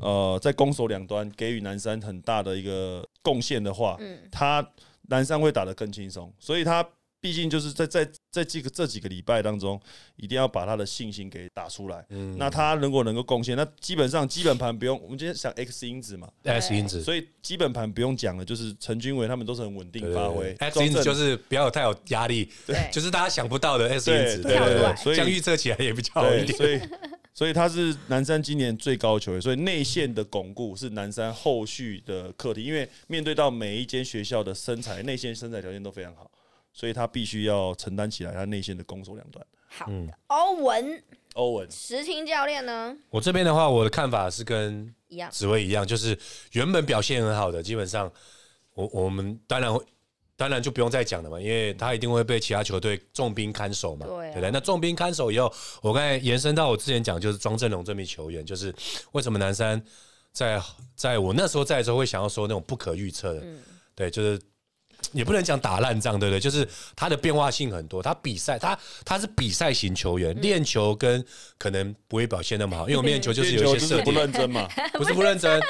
呃，在攻守两端给予南山很大的一个贡献的话，嗯，他南山会打得更轻松。所以他毕竟就是在在在这个这几个礼拜当中，一定要把他的信心给打出来。嗯，那他如果能够贡献，那基本上基本盘不用。我们今天想 X 因子嘛
，X 因子，
所以基本盘不用讲了，就是陈君伟他们都是很稳定发挥。
X 因子就是不要太有压力，对，就是大家想不到的 X 因子，对对对，所以预测起来也比较好一点。
所以所以他是南山今年最高球员，所以内线的巩固是南山后续的课题，因为面对到每一间学校的身材内线身材条件都非常好。所以他必须要承担起来他内线的攻守两端。
好，欧文，
欧文，
石青教练呢？
我这边的话，我的看法是跟
一样，
紫薇一样，就是原本表现很好的，基本上我我们当然会，当然就不用再讲了嘛，因为他一定会被其他球队重兵看守嘛，对不对？那重兵看守以后，我刚才延伸到我之前讲，就是庄振龙这名球员，就是为什么南山在在我那时候在的时候会想要说那种不可预测的，对，就是。也不能讲打烂仗，对不对？就是他的变化性很多，他比赛他他是比赛型球员，练球跟可能不会表现那么好，因为我们练球就是有一些设
定，不认真嘛，
不是不认真，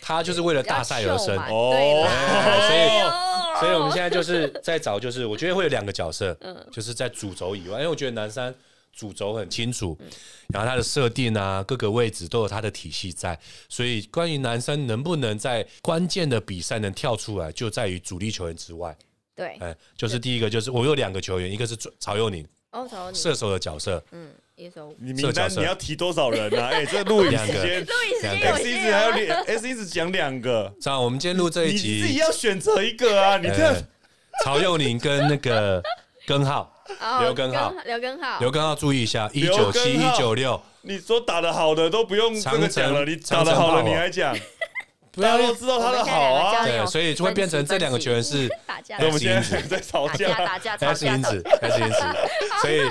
他就是为了大赛而生哦，所以所以我们现在就是在找，就是我觉得会有两个角色，就是在主轴以外，因为我觉得南山。主轴很清楚，然后它的设定啊，各个位置都有它的体系在，所以关于男生能不能在关键的比赛能跳出来，就在于主力球员之外。
对，哎，
就是第一个，就是我有两个球员，一个是曹佑宁，
哦，曹佑宁，
射手的角色，
嗯，射手，
你名单你要提多少人啊？哎，这录影时间，
录影时间
，S 一直还有两，S 一直讲两个，
这样我们今天录这一集，
你自己要选择一个啊，你这
曹佑宁跟那个根号。刘根号，
刘根号，
刘根号，注意一下，一九七一九六，
你说打的好的都不用这个讲了，你打的好了你还讲。大家都知道他的好啊，
对，所以就会变成这两个球员是
打架，
我们现在在吵架，
打架，打
架，因子，开始因子，所以，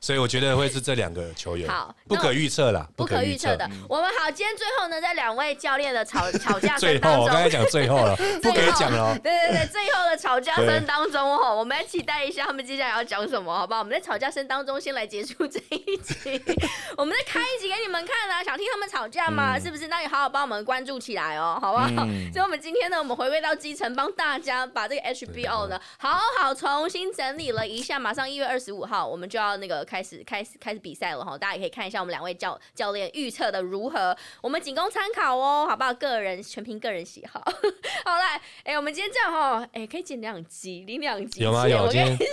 所以我觉得会是这两个球员，
好，
不可预测啦，
不可预测的。我们好，今天最后呢，在两位教练的吵 吵架
最后，我刚才讲最后了，不可以讲了。
对对对，最后的吵架声当中哦，我们来期待一下他们接下来要讲什么，好不好？我们在吵架声当中先来结束这一集，我们再开一集给你们看啊！想听他们吵架吗？是不是？那你好好帮我们关注起来哦，好不好？所以，我们今天呢，我们回归到基层，帮大家把这个 HBO 呢，好好重新整理了一下。马上一月二十五号，我们就要那个开始开始开始比赛了哈，大家也可以看一下我们两位教教练预测的如何，我们仅供参考哦，好不好？个人全凭个人喜好。好来，哎，我们今天这样哈，哎，可以剪两集，领两集。
有吗？有今天。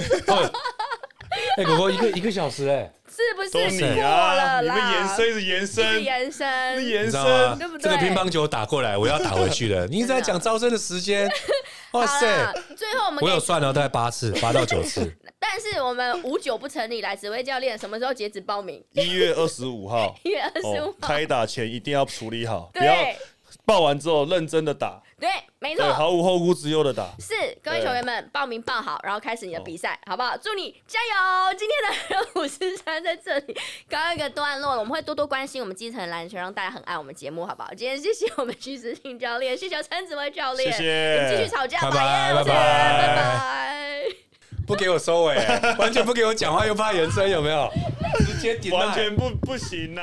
哎，狗狗一个一个小时哎，
是不是你啊？
你们延伸是延伸，
延伸，
延伸，
对不对？
这个乒乓球打过来，我要打回去了。你一直在讲招生的时间，
哇塞！最后我们
我有算了，大概八次，八到九次。
但是我们五九不成立，来指挥教练什么时候截止报名？
一月二十五号，
一月二十五号
开打前一定要处理好，不要。报完之后认真的打，
对，没错，
毫无后顾之忧的打。
是各位球员们报名报好，然后开始你的比赛，好不好？祝你加油！今天的 五十三在这里刚一个段落，我们会多多关心我们基层篮球，让大家很爱我们节目，好不好？今天谢谢我们徐子清教练，谢谢陈子薇教练，
谢谢，
继续吵架，
拜拜拜拜
拜拜，
不给我收尾，完全不给我讲话，又怕延伸，有没有？直接顶，
完全不不行呐。